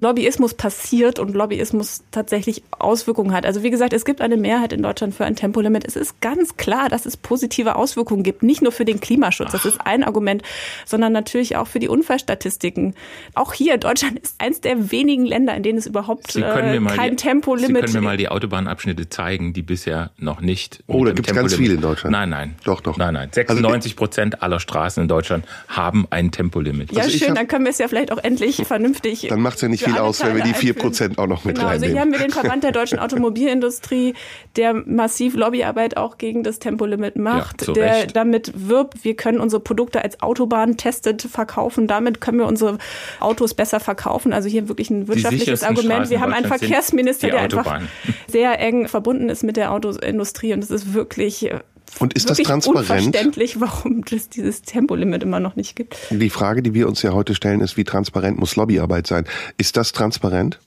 Lobbyismus passiert und Lobbyismus tatsächlich Auswirkungen hat. Also wie gesagt, es gibt eine Mehrheit in Deutschland für ein Tempolimit. Es ist ganz klar, dass es positive Auswirkungen gibt, nicht nur für den Klimaschutz, das ist ein Argument, sondern natürlich auch für die Unfallstatistiken. Auch hier, Deutschland ist eins der wenigen Länder, in denen es überhaupt äh, kein die, Tempolimit gibt. Sie können mir mal die Autobahnabschnitte zeigen, die bisher noch nicht. Oh, da gibt es ganz viele in Deutschland. Nein, nein. Doch, doch. Nein, nein. 96 also, Prozent aller Straßen in Deutschland haben ein Tempolimit. Ja, also schön, hab, dann können wir es ja vielleicht auch endlich vernünftig. Dann macht es ja nicht viel aus, wenn wir die 4% auch noch mit genau, reinnehmen. Also hier haben wir den Verband der deutschen Automobilindustrie, der massiv Lobbyarbeit auch gegen das Tempolimit macht, ja, der Recht. damit wirbt, wir können unsere Produkte als Autobahn testet verkaufen, damit können wir unsere Autos besser verkaufen. Also hier wirklich ein wirtschaftliches Argument. Wir haben einen Verkehrsminister, der einfach sehr eng verbunden ist mit der Autoindustrie und es ist wirklich und ist das transparent? Unverständlich, warum es dieses Tempolimit immer noch nicht gibt. Die Frage, die wir uns ja heute stellen, ist, wie transparent muss Lobbyarbeit sein? Ist das transparent?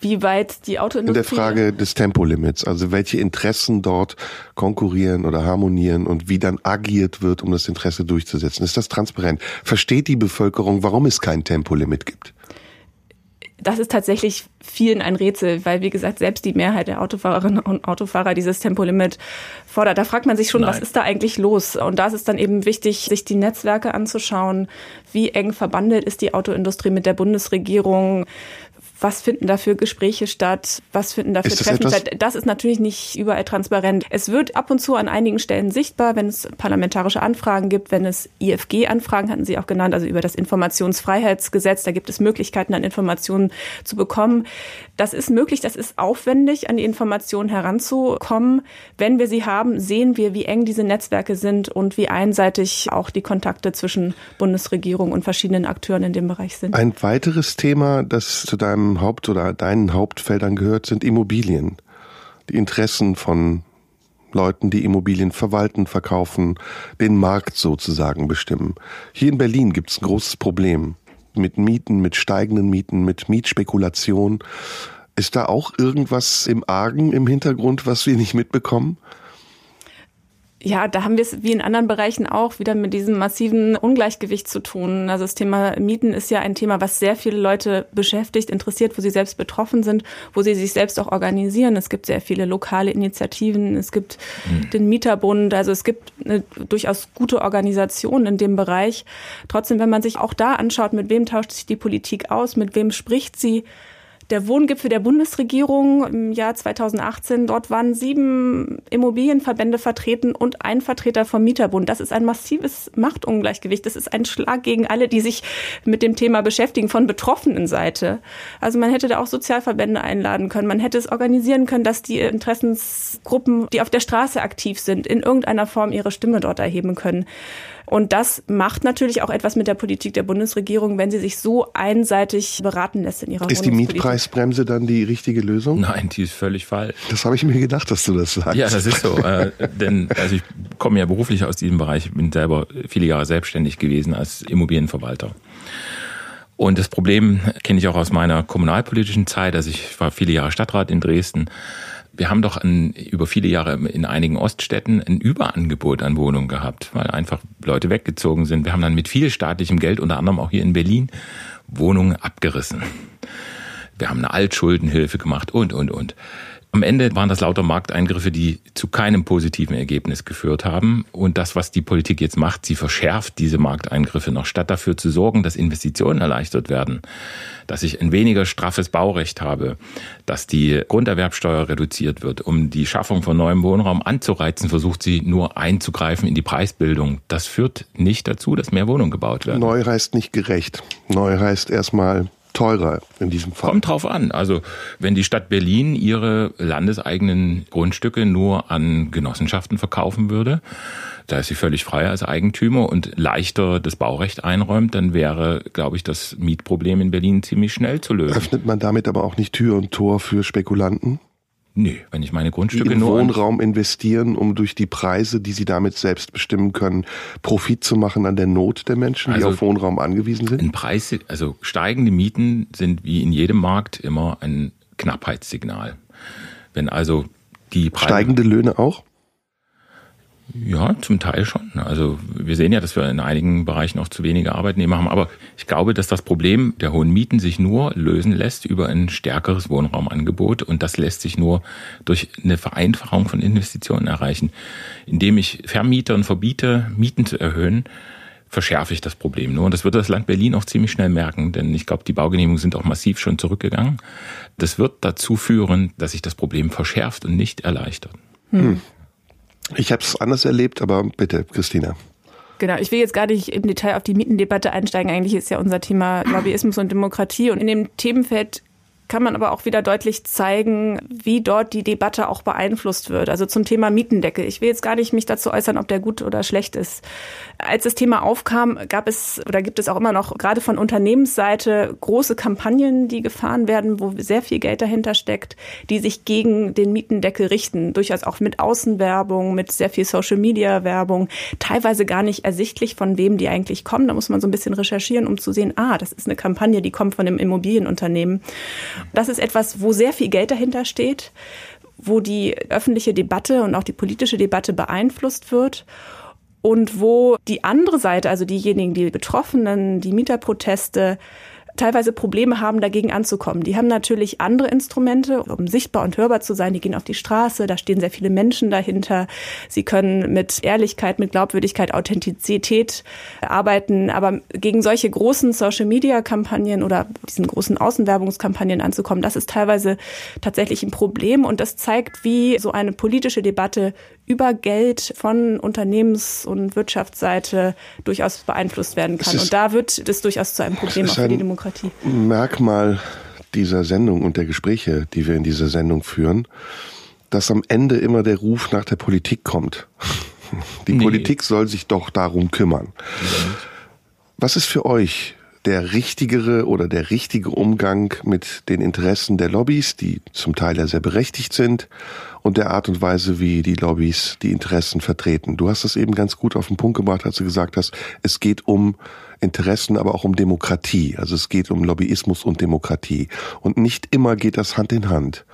Wie weit die Autoindustrie... In der Frage des Tempolimits, also welche Interessen dort konkurrieren oder harmonieren und wie dann agiert wird, um das Interesse durchzusetzen. Ist das transparent? Versteht die Bevölkerung, warum es kein Tempolimit gibt? Das ist tatsächlich vielen ein Rätsel, weil wie gesagt, selbst die Mehrheit der Autofahrerinnen und Autofahrer dieses Tempolimit fordert. Da fragt man sich schon, Nein. was ist da eigentlich los? Und da ist es dann eben wichtig, sich die Netzwerke anzuschauen. Wie eng verbandelt ist die Autoindustrie mit der Bundesregierung? Was finden da für Gespräche statt, was finden da für Treffen statt. Das ist natürlich nicht überall transparent. Es wird ab und zu an einigen Stellen sichtbar, wenn es parlamentarische Anfragen gibt, wenn es IFG-Anfragen hatten Sie auch genannt, also über das Informationsfreiheitsgesetz, da gibt es Möglichkeiten, an Informationen zu bekommen. Das ist möglich, das ist aufwendig, an die Informationen heranzukommen. Wenn wir sie haben, sehen wir, wie eng diese Netzwerke sind und wie einseitig auch die Kontakte zwischen Bundesregierung und verschiedenen Akteuren in dem Bereich sind. Ein weiteres Thema, das zu deinem Haupt- oder deinen Hauptfeldern gehört, sind Immobilien. Die Interessen von Leuten, die Immobilien verwalten, verkaufen, den Markt sozusagen bestimmen. Hier in Berlin gibt es ein großes Problem mit Mieten, mit steigenden Mieten, mit Mietspekulation. Ist da auch irgendwas im Argen im Hintergrund, was wir nicht mitbekommen? Ja, da haben wir es wie in anderen Bereichen auch wieder mit diesem massiven Ungleichgewicht zu tun. Also das Thema Mieten ist ja ein Thema, was sehr viele Leute beschäftigt, interessiert, wo sie selbst betroffen sind, wo sie sich selbst auch organisieren. Es gibt sehr viele lokale Initiativen, es gibt mhm. den Mieterbund, also es gibt eine durchaus gute Organisation in dem Bereich. Trotzdem, wenn man sich auch da anschaut, mit wem tauscht sich die Politik aus, mit wem spricht sie, der Wohngipfel der Bundesregierung im Jahr 2018. Dort waren sieben Immobilienverbände vertreten und ein Vertreter vom Mieterbund. Das ist ein massives Machtungleichgewicht. Das ist ein Schlag gegen alle, die sich mit dem Thema beschäftigen von betroffenen Seite. Also man hätte da auch Sozialverbände einladen können. Man hätte es organisieren können, dass die Interessensgruppen, die auf der Straße aktiv sind, in irgendeiner Form ihre Stimme dort erheben können. Und das macht natürlich auch etwas mit der Politik der Bundesregierung, wenn sie sich so einseitig beraten lässt in ihrer Ist die Mietpreisbremse dann die richtige Lösung? Nein, die ist völlig falsch. Das habe ich mir gedacht, dass du das sagst. Ja, das ist so. äh, denn also ich komme ja beruflich aus diesem Bereich, bin selber viele Jahre selbstständig gewesen als Immobilienverwalter. Und das Problem kenne ich auch aus meiner kommunalpolitischen Zeit. Also ich war viele Jahre Stadtrat in Dresden wir haben doch ein, über viele Jahre in einigen Oststädten ein Überangebot an Wohnungen gehabt, weil einfach Leute weggezogen sind. Wir haben dann mit viel staatlichem Geld, unter anderem auch hier in Berlin, Wohnungen abgerissen. Wir haben eine Altschuldenhilfe gemacht und, und, und. Am Ende waren das lauter Markteingriffe, die zu keinem positiven Ergebnis geführt haben. Und das, was die Politik jetzt macht, sie verschärft diese Markteingriffe noch, statt dafür zu sorgen, dass Investitionen erleichtert werden, dass ich ein weniger straffes Baurecht habe, dass die Grunderwerbsteuer reduziert wird, um die Schaffung von neuem Wohnraum anzureizen, versucht sie nur einzugreifen in die Preisbildung. Das führt nicht dazu, dass mehr Wohnungen gebaut werden. Neu heißt nicht gerecht. Neu heißt erstmal teurer in diesem Fall? Kommt drauf an. Also wenn die Stadt Berlin ihre landeseigenen Grundstücke nur an Genossenschaften verkaufen würde, da ist sie völlig frei als Eigentümer und leichter das Baurecht einräumt, dann wäre, glaube ich, das Mietproblem in Berlin ziemlich schnell zu lösen. Öffnet man damit aber auch nicht Tür und Tor für Spekulanten? Nee, wenn ich meine Grundstücke in nur Wohnraum investieren, um durch die Preise, die sie damit selbst bestimmen können, Profit zu machen an der Not der Menschen, also die auf Wohnraum angewiesen sind? Preis, also steigende Mieten sind wie in jedem Markt immer ein Knappheitssignal. Wenn also die Preise steigende Löhne auch? Ja, zum Teil schon. Also wir sehen ja, dass wir in einigen Bereichen auch zu wenige Arbeitnehmer haben. Aber ich glaube, dass das Problem der hohen Mieten sich nur lösen lässt über ein stärkeres Wohnraumangebot. Und das lässt sich nur durch eine Vereinfachung von Investitionen erreichen. Indem ich Vermieter und verbiete, Mieten zu erhöhen, verschärfe ich das Problem nur. Und das wird das Land Berlin auch ziemlich schnell merken, denn ich glaube, die Baugenehmigungen sind auch massiv schon zurückgegangen. Das wird dazu führen, dass sich das Problem verschärft und nicht erleichtert. Hm. Ich habe es anders erlebt, aber bitte, Christina. Genau, ich will jetzt gar nicht im Detail auf die Mietendebatte einsteigen. Eigentlich ist ja unser Thema Lobbyismus und Demokratie. Und in dem Themenfeld kann man aber auch wieder deutlich zeigen, wie dort die Debatte auch beeinflusst wird. Also zum Thema Mietendeckel. Ich will jetzt gar nicht mich dazu äußern, ob der gut oder schlecht ist. Als das Thema aufkam, gab es oder gibt es auch immer noch gerade von Unternehmensseite große Kampagnen, die gefahren werden, wo sehr viel Geld dahinter steckt, die sich gegen den Mietendeckel richten. Durchaus auch mit Außenwerbung, mit sehr viel Social Media Werbung. Teilweise gar nicht ersichtlich, von wem die eigentlich kommen. Da muss man so ein bisschen recherchieren, um zu sehen, ah, das ist eine Kampagne, die kommt von einem Immobilienunternehmen. Das ist etwas, wo sehr viel Geld dahinter steht, wo die öffentliche Debatte und auch die politische Debatte beeinflusst wird und wo die andere Seite, also diejenigen, die Betroffenen, die Mieterproteste, teilweise Probleme haben, dagegen anzukommen. Die haben natürlich andere Instrumente, um sichtbar und hörbar zu sein. Die gehen auf die Straße, da stehen sehr viele Menschen dahinter. Sie können mit Ehrlichkeit, mit Glaubwürdigkeit, Authentizität arbeiten. Aber gegen solche großen Social-Media-Kampagnen oder diesen großen Außenwerbungskampagnen anzukommen, das ist teilweise tatsächlich ein Problem. Und das zeigt, wie so eine politische Debatte über Geld von Unternehmens- und Wirtschaftsseite durchaus beeinflusst werden kann. Und da wird es durchaus zu einem Problem auch für die Demokratie. Merkmal dieser Sendung und der Gespräche, die wir in dieser Sendung führen, dass am Ende immer der Ruf nach der Politik kommt. Die nee. Politik soll sich doch darum kümmern. Was ist für euch der richtigere oder der richtige Umgang mit den Interessen der Lobbys, die zum Teil ja sehr berechtigt sind, und der Art und Weise, wie die Lobbys die Interessen vertreten. Du hast es eben ganz gut auf den Punkt gebracht, als du gesagt hast, es geht um Interessen, aber auch um Demokratie. Also es geht um Lobbyismus und Demokratie. Und nicht immer geht das Hand in Hand,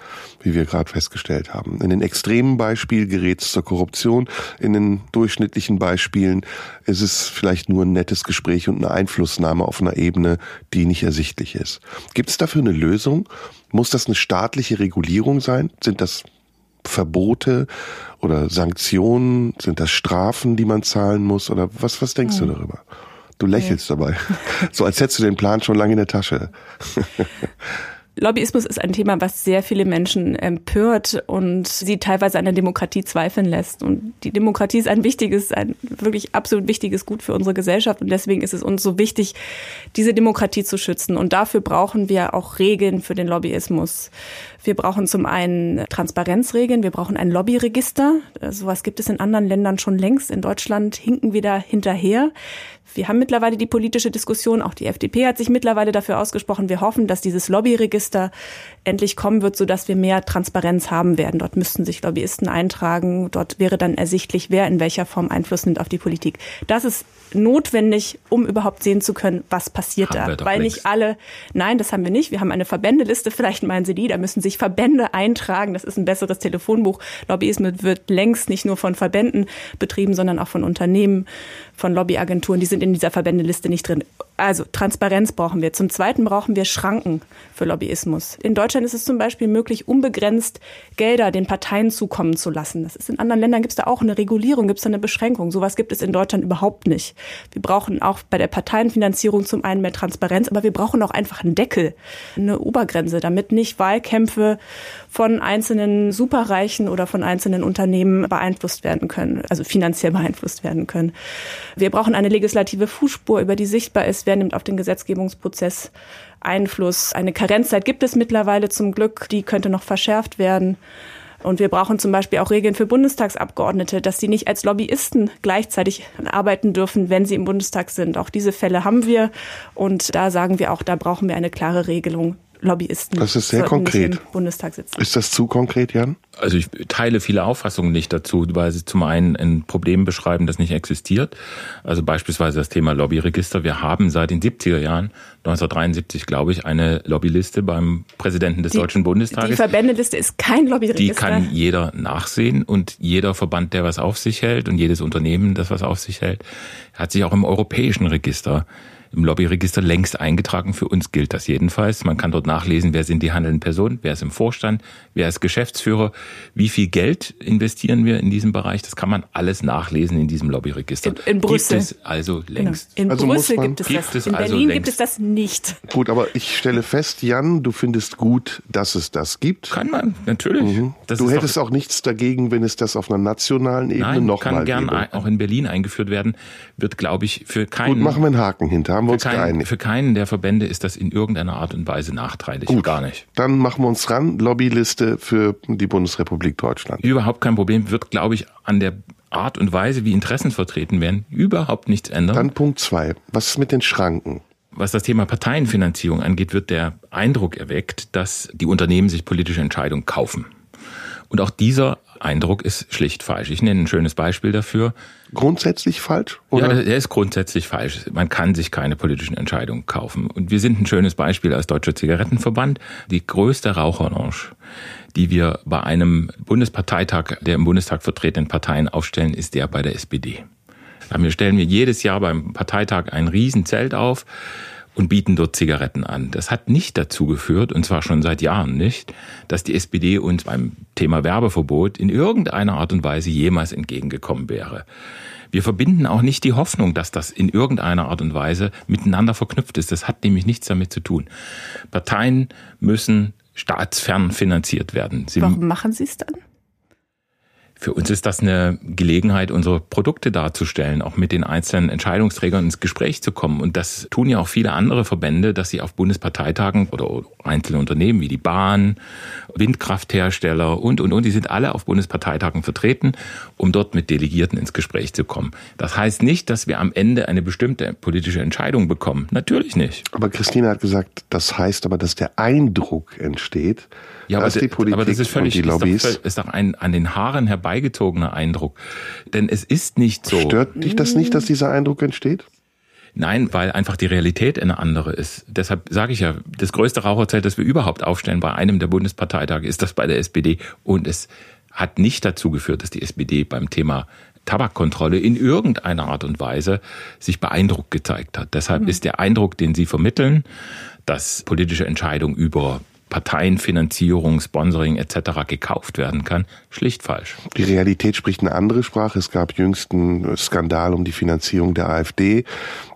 wie wir gerade festgestellt haben. In den extremen Beispielen gerät es zur Korruption. In den durchschnittlichen Beispielen ist es vielleicht nur ein nettes Gespräch und eine Einflussnahme auf einer Ebene, die nicht ersichtlich ist. Gibt es dafür eine Lösung? Muss das eine staatliche Regulierung sein? Sind das Verbote oder Sanktionen? Sind das Strafen, die man zahlen muss? Oder was, was denkst hm. du darüber? Du lächelst ja. dabei. So als hättest du den Plan schon lange in der Tasche. Lobbyismus ist ein Thema, was sehr viele Menschen empört und sie teilweise an der Demokratie zweifeln lässt. Und die Demokratie ist ein wichtiges, ein wirklich absolut wichtiges Gut für unsere Gesellschaft. Und deswegen ist es uns so wichtig, diese Demokratie zu schützen. Und dafür brauchen wir auch Regeln für den Lobbyismus. Wir brauchen zum einen Transparenzregeln, wir brauchen ein Lobbyregister. Sowas gibt es in anderen Ländern schon längst. In Deutschland hinken wir da hinterher. Wir haben mittlerweile die politische Diskussion, auch die FDP hat sich mittlerweile dafür ausgesprochen. Wir hoffen, dass dieses Lobbyregister endlich kommen wird, sodass wir mehr Transparenz haben werden. Dort müssten sich Lobbyisten eintragen. Dort wäre dann ersichtlich, wer in welcher Form Einfluss nimmt auf die Politik. Das ist notwendig, um überhaupt sehen zu können, was passiert haben da. Weil längst. nicht alle, nein, das haben wir nicht. Wir haben eine Verbändeliste, vielleicht meinen Sie die, da müssen sich Verbände eintragen. Das ist ein besseres Telefonbuch. Lobbyismus wird längst nicht nur von Verbänden betrieben, sondern auch von Unternehmen, von Lobbyagenturen. Die sind in dieser Verbändeliste nicht drin. Also Transparenz brauchen wir. Zum Zweiten brauchen wir Schranken für Lobbyismus. In Deutschland ist es zum Beispiel möglich, unbegrenzt Gelder den Parteien zukommen zu lassen. Das ist in anderen Ländern gibt es da auch eine Regulierung, gibt es da eine Beschränkung. Sowas gibt es in Deutschland überhaupt nicht. Wir brauchen auch bei der Parteienfinanzierung zum einen mehr Transparenz, aber wir brauchen auch einfach einen Deckel, eine Obergrenze, damit nicht Wahlkämpfe von einzelnen Superreichen oder von einzelnen Unternehmen beeinflusst werden können, also finanziell beeinflusst werden können. Wir brauchen eine legislative Fußspur, über die sichtbar ist, wer nimmt auf den Gesetzgebungsprozess Einfluss. Eine Karenzzeit gibt es mittlerweile zum Glück, die könnte noch verschärft werden. Und wir brauchen zum Beispiel auch Regeln für Bundestagsabgeordnete, dass sie nicht als Lobbyisten gleichzeitig arbeiten dürfen, wenn sie im Bundestag sind. Auch diese Fälle haben wir. Und da sagen wir auch, da brauchen wir eine klare Regelung. Lobbyisten. Das ist sehr konkret. Im Bundestag sitzen. Ist das zu konkret, Jan? Also ich teile viele Auffassungen nicht dazu, weil sie zum einen ein Problem beschreiben, das nicht existiert. Also beispielsweise das Thema Lobbyregister. Wir haben seit den 70er Jahren, 1973 glaube ich, eine Lobbyliste beim Präsidenten des die, Deutschen Bundestages. Die Verbändeliste ist kein Lobbyregister. Die kann jeder nachsehen und jeder Verband, der was auf sich hält und jedes Unternehmen, das was auf sich hält, hat sich auch im europäischen Register im Lobbyregister längst eingetragen. Für uns gilt das jedenfalls. Man kann dort nachlesen, wer sind die handelnden Personen, wer ist im Vorstand, wer ist Geschäftsführer, wie viel Geld investieren wir in diesem Bereich. Das kann man alles nachlesen in diesem Lobbyregister. In, in Brüssel. Gibt es also genau. längst. Genau. In also Brüssel man, gibt es gibt das. Es in also Berlin längst. gibt es das nicht. Gut, aber ich stelle fest, Jan, du findest gut, dass es das gibt. Kann man, natürlich. Mhm. Du hättest auch nichts dagegen, wenn es das auf einer nationalen Ebene nochmal kann gern gäbe. auch in Berlin eingeführt werden, wird, glaube ich, für keinen... Gut, machen wir einen Haken hinter, haben wir uns für keinen, geeinigt. für keinen der Verbände ist das in irgendeiner Art und Weise nachteilig. Gut. Gar nicht. Dann machen wir uns ran, Lobbyliste für die Bundesrepublik Deutschland. Überhaupt kein Problem. Wird, glaube ich, an der Art und Weise, wie Interessen vertreten werden, überhaupt nichts ändern. Dann Punkt zwei. Was ist mit den Schranken? Was das Thema Parteienfinanzierung angeht, wird der Eindruck erweckt, dass die Unternehmen sich politische Entscheidungen kaufen. Und auch dieser Eindruck ist schlicht falsch. Ich nenne ein schönes Beispiel dafür. Grundsätzlich falsch? Ja, Oder? der ist grundsätzlich falsch. Man kann sich keine politischen Entscheidungen kaufen. Und wir sind ein schönes Beispiel als Deutscher Zigarettenverband. Die größte Raucherlounge, die wir bei einem Bundesparteitag der im Bundestag vertretenen Parteien aufstellen, ist der bei der SPD. Wir stellen wir jedes Jahr beim Parteitag ein Riesenzelt auf und bieten dort Zigaretten an. Das hat nicht dazu geführt, und zwar schon seit Jahren nicht, dass die SPD uns beim Thema Werbeverbot in irgendeiner Art und Weise jemals entgegengekommen wäre. Wir verbinden auch nicht die Hoffnung, dass das in irgendeiner Art und Weise miteinander verknüpft ist. Das hat nämlich nichts damit zu tun. Parteien müssen staatsfern finanziert werden. Sie Warum machen Sie es dann? Für uns ist das eine Gelegenheit, unsere Produkte darzustellen, auch mit den einzelnen Entscheidungsträgern ins Gespräch zu kommen. Und das tun ja auch viele andere Verbände, dass sie auf Bundesparteitagen oder einzelne Unternehmen wie die Bahn, Windkrafthersteller und, und, und, die sind alle auf Bundesparteitagen vertreten, um dort mit Delegierten ins Gespräch zu kommen. Das heißt nicht, dass wir am Ende eine bestimmte politische Entscheidung bekommen. Natürlich nicht. Aber Christine hat gesagt, das heißt aber, dass der Eindruck entsteht, Ja, aber, die Politik aber das ist völlig, und die ist doch, Lobbys... ist doch ein an den Haaren herbeigezogener Eindruck. Denn es ist nicht so. Stört dich das nicht, dass dieser Eindruck entsteht? Nein, weil einfach die Realität eine andere ist. Deshalb sage ich ja, das größte Raucherzelt, das wir überhaupt aufstellen bei einem der Bundesparteitage, ist das bei der SPD. Und es hat nicht dazu geführt, dass die SPD beim Thema Tabakkontrolle in irgendeiner Art und Weise sich beeindruckt gezeigt hat. Deshalb ist der Eindruck, den Sie vermitteln, dass politische Entscheidungen über Parteienfinanzierung, Sponsoring etc. gekauft werden kann, schlicht falsch. Die Realität spricht eine andere Sprache. Es gab jüngst einen Skandal um die Finanzierung der AfD.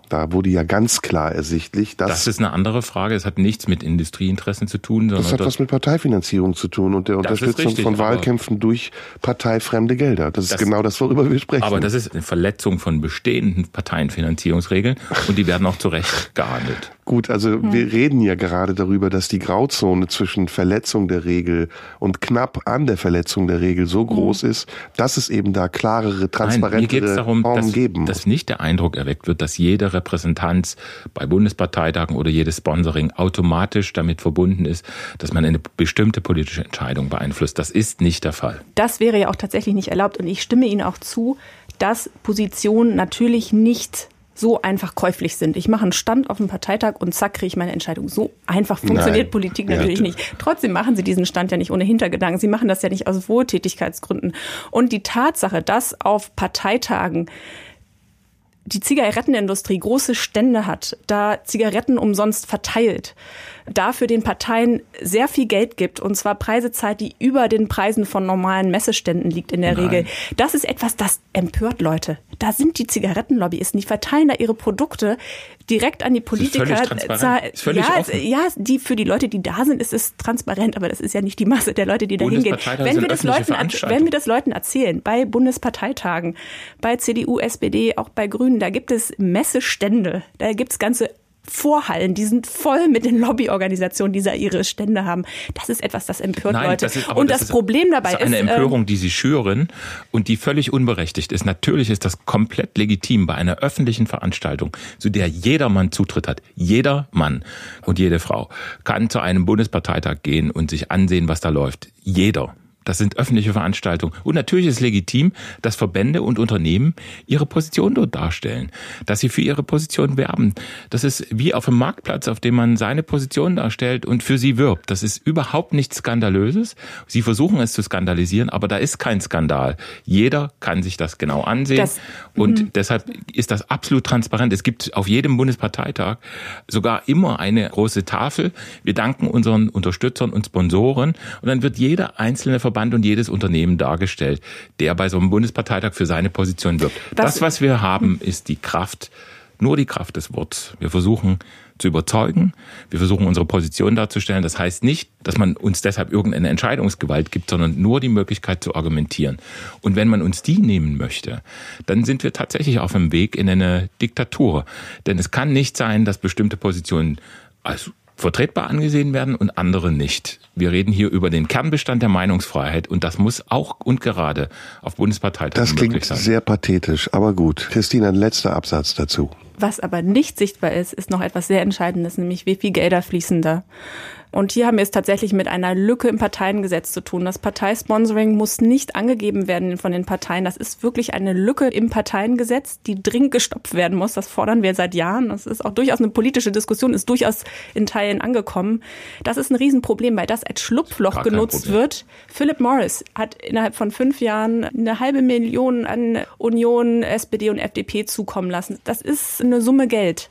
Da wurde ja ganz klar ersichtlich, dass Das ist eine andere Frage. Es hat nichts mit Industrieinteressen zu tun, sondern das hat was mit Parteifinanzierung zu tun und der ist Unterstützung richtig, von Wahlkämpfen durch parteifremde Gelder. Das ist Das- genau das, worüber wir sprechen. Aber das ist eine Verletzung von bestehenden Parteienfinanzierungsregeln und die werden auch zu Recht gehandelt. Gut, also wir reden ja gerade darüber, dass die Grauzone zwischen Verletzung der Regel und knapp an der Verletzung der Regel so groß ist, dass es eben da klarere, Nein, mir geht transparentere es darum, Formen dass, geben muss. dass nicht der Eindruck erweckt wird, dass jede Repräsentanz bei Bundesparteitagen oder jedes Sponsoring automatisch damit verbunden ist, dass man eine bestimmte politische Entscheidung beeinflusst. Das ist nicht der Fall. Das wäre ja auch tatsächlich nicht erlaubt. Und ich stimme Ihnen auch zu, dass Positionen natürlich nicht so einfach käuflich sind. Ich mache einen Stand auf dem Parteitag und zack, kriege ich meine Entscheidung. So einfach funktioniert Nein. Politik natürlich d- nicht. Trotzdem machen Sie diesen Stand ja nicht ohne Hintergedanken. Sie machen das ja nicht aus Wohltätigkeitsgründen. Und die Tatsache, dass auf Parteitagen die Zigarettenindustrie große Stände hat, da Zigaretten umsonst verteilt, dafür den Parteien sehr viel Geld gibt und zwar Preise zahlt, die über den Preisen von normalen Messeständen liegt in der Nein. Regel. Das ist etwas, das empört Leute. Da sind die Zigarettenlobbyisten, die verteilen da ihre Produkte direkt an die Politiker. Das ist völlig transparent. Ist völlig ja, offen. ja, die für die Leute, die da sind, ist es transparent, aber das ist ja nicht die Masse der Leute, die da hingehen. Wenn wir das Leuten, wenn wir das Leuten erzählen, bei Bundesparteitagen, bei CDU, SPD, auch bei Grünen, da gibt es Messestände, da gibt es ganze Vorhallen, die sind voll mit den Lobbyorganisationen, die da ihre Stände haben. Das ist etwas, das empört Nein, Leute. Das ist, und das, das Problem dabei ist. eine Empörung, ähm, die sie schüren und die völlig unberechtigt ist. Natürlich ist das komplett legitim bei einer öffentlichen Veranstaltung, zu der jedermann Zutritt hat. Jeder Mann und jede Frau kann zu einem Bundesparteitag gehen und sich ansehen, was da läuft. Jeder. Das sind öffentliche Veranstaltungen. Und natürlich ist es legitim, dass Verbände und Unternehmen ihre Position dort darstellen, dass sie für ihre Position werben. Das ist wie auf einem Marktplatz, auf dem man seine Position darstellt und für sie wirbt. Das ist überhaupt nichts Skandalöses. Sie versuchen es zu skandalisieren, aber da ist kein Skandal. Jeder kann sich das genau ansehen. Das, und mhm. deshalb ist das absolut transparent. Es gibt auf jedem Bundesparteitag sogar immer eine große Tafel. Wir danken unseren Unterstützern und Sponsoren. Und dann wird jeder einzelne Verband Verband und jedes Unternehmen dargestellt, der bei so einem Bundesparteitag für seine Position wirbt. Das, das was wir haben, ist die Kraft, nur die Kraft des Wortes. Wir versuchen zu überzeugen. Wir versuchen unsere Position darzustellen. Das heißt nicht, dass man uns deshalb irgendeine Entscheidungsgewalt gibt, sondern nur die Möglichkeit zu argumentieren. Und wenn man uns die nehmen möchte, dann sind wir tatsächlich auf dem Weg in eine Diktatur. Denn es kann nicht sein, dass bestimmte Positionen als vertretbar angesehen werden und andere nicht. Wir reden hier über den Kernbestand der Meinungsfreiheit und das muss auch und gerade auf Bundesparteitagen Das klingt sein. sehr pathetisch, aber gut. Christina, ein letzter Absatz dazu. Was aber nicht sichtbar ist, ist noch etwas sehr Entscheidendes, nämlich wie viel Gelder fließen da. Und hier haben wir es tatsächlich mit einer Lücke im Parteiengesetz zu tun. Das Parteisponsoring muss nicht angegeben werden von den Parteien. Das ist wirklich eine Lücke im Parteiengesetz, die dringend gestopft werden muss. Das fordern wir seit Jahren. Das ist auch durchaus eine politische Diskussion, ist durchaus in Teilen angekommen. Das ist ein Riesenproblem, weil das als Schlupfloch genutzt wird. Philip Morris hat innerhalb von fünf Jahren eine halbe Million an Union, SPD und FDP zukommen lassen. Das ist eine Summe Geld.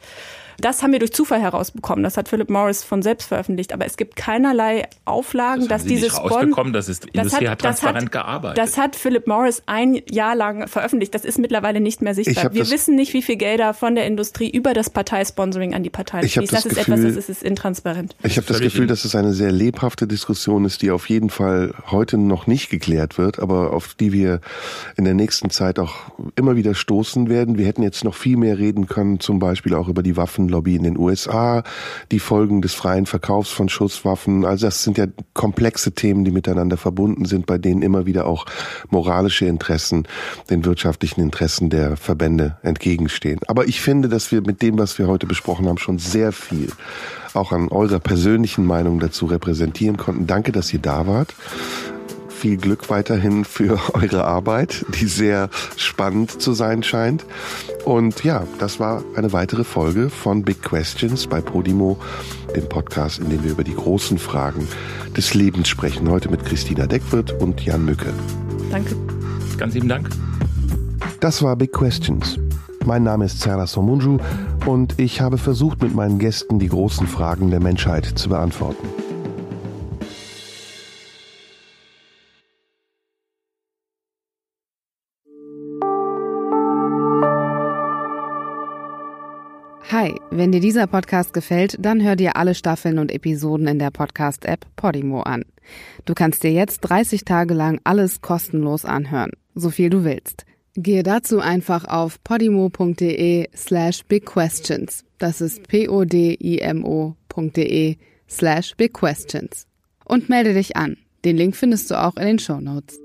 Das haben wir durch Zufall herausbekommen. Das hat Philip Morris von selbst veröffentlicht. Aber es gibt keinerlei Auflagen, das dass Sie dieses Spon das ist Industrie das hat, hat transparent das hat, gearbeitet. Das hat Philip Morris ein Jahr lang veröffentlicht. Das ist mittlerweile nicht mehr sichtbar. Wir wissen nicht, wie viel Gelder von der Industrie über das Parteisponsoring an die Parteien fließt. Das, das, ist Gefühl, etwas, das ist intransparent. Ich habe das Gefühl, dass es eine sehr lebhafte Diskussion ist, die auf jeden Fall heute noch nicht geklärt wird, aber auf die wir in der nächsten Zeit auch immer wieder stoßen werden. Wir hätten jetzt noch viel mehr reden können, zum Beispiel auch über die Waffenlobby in den USA die Folgen des freien Verkaufs von Schusswaffen. Also das sind ja komplexe Themen, die miteinander verbunden sind, bei denen immer wieder auch moralische Interessen den wirtschaftlichen Interessen der Verbände entgegenstehen. Aber ich finde, dass wir mit dem, was wir heute besprochen haben, schon sehr viel auch an eurer persönlichen Meinung dazu repräsentieren konnten. Danke, dass ihr da wart viel Glück weiterhin für eure Arbeit, die sehr spannend zu sein scheint. Und ja, das war eine weitere Folge von Big Questions bei Podimo, dem Podcast, in dem wir über die großen Fragen des Lebens sprechen. Heute mit Christina Deckwirt und Jan Mücke. Danke. Ganz lieben Dank. Das war Big Questions. Mein Name ist Sarah Somunju und ich habe versucht, mit meinen Gästen die großen Fragen der Menschheit zu beantworten. Hi, wenn dir dieser Podcast gefällt, dann hör dir alle Staffeln und Episoden in der Podcast-App Podimo an. Du kannst dir jetzt 30 Tage lang alles kostenlos anhören, so viel du willst. Gehe dazu einfach auf podimo.de slash bigquestions. Das ist p-o-d-i-m-o.de slash bigquestions. Und melde dich an. Den Link findest du auch in den Show Notes.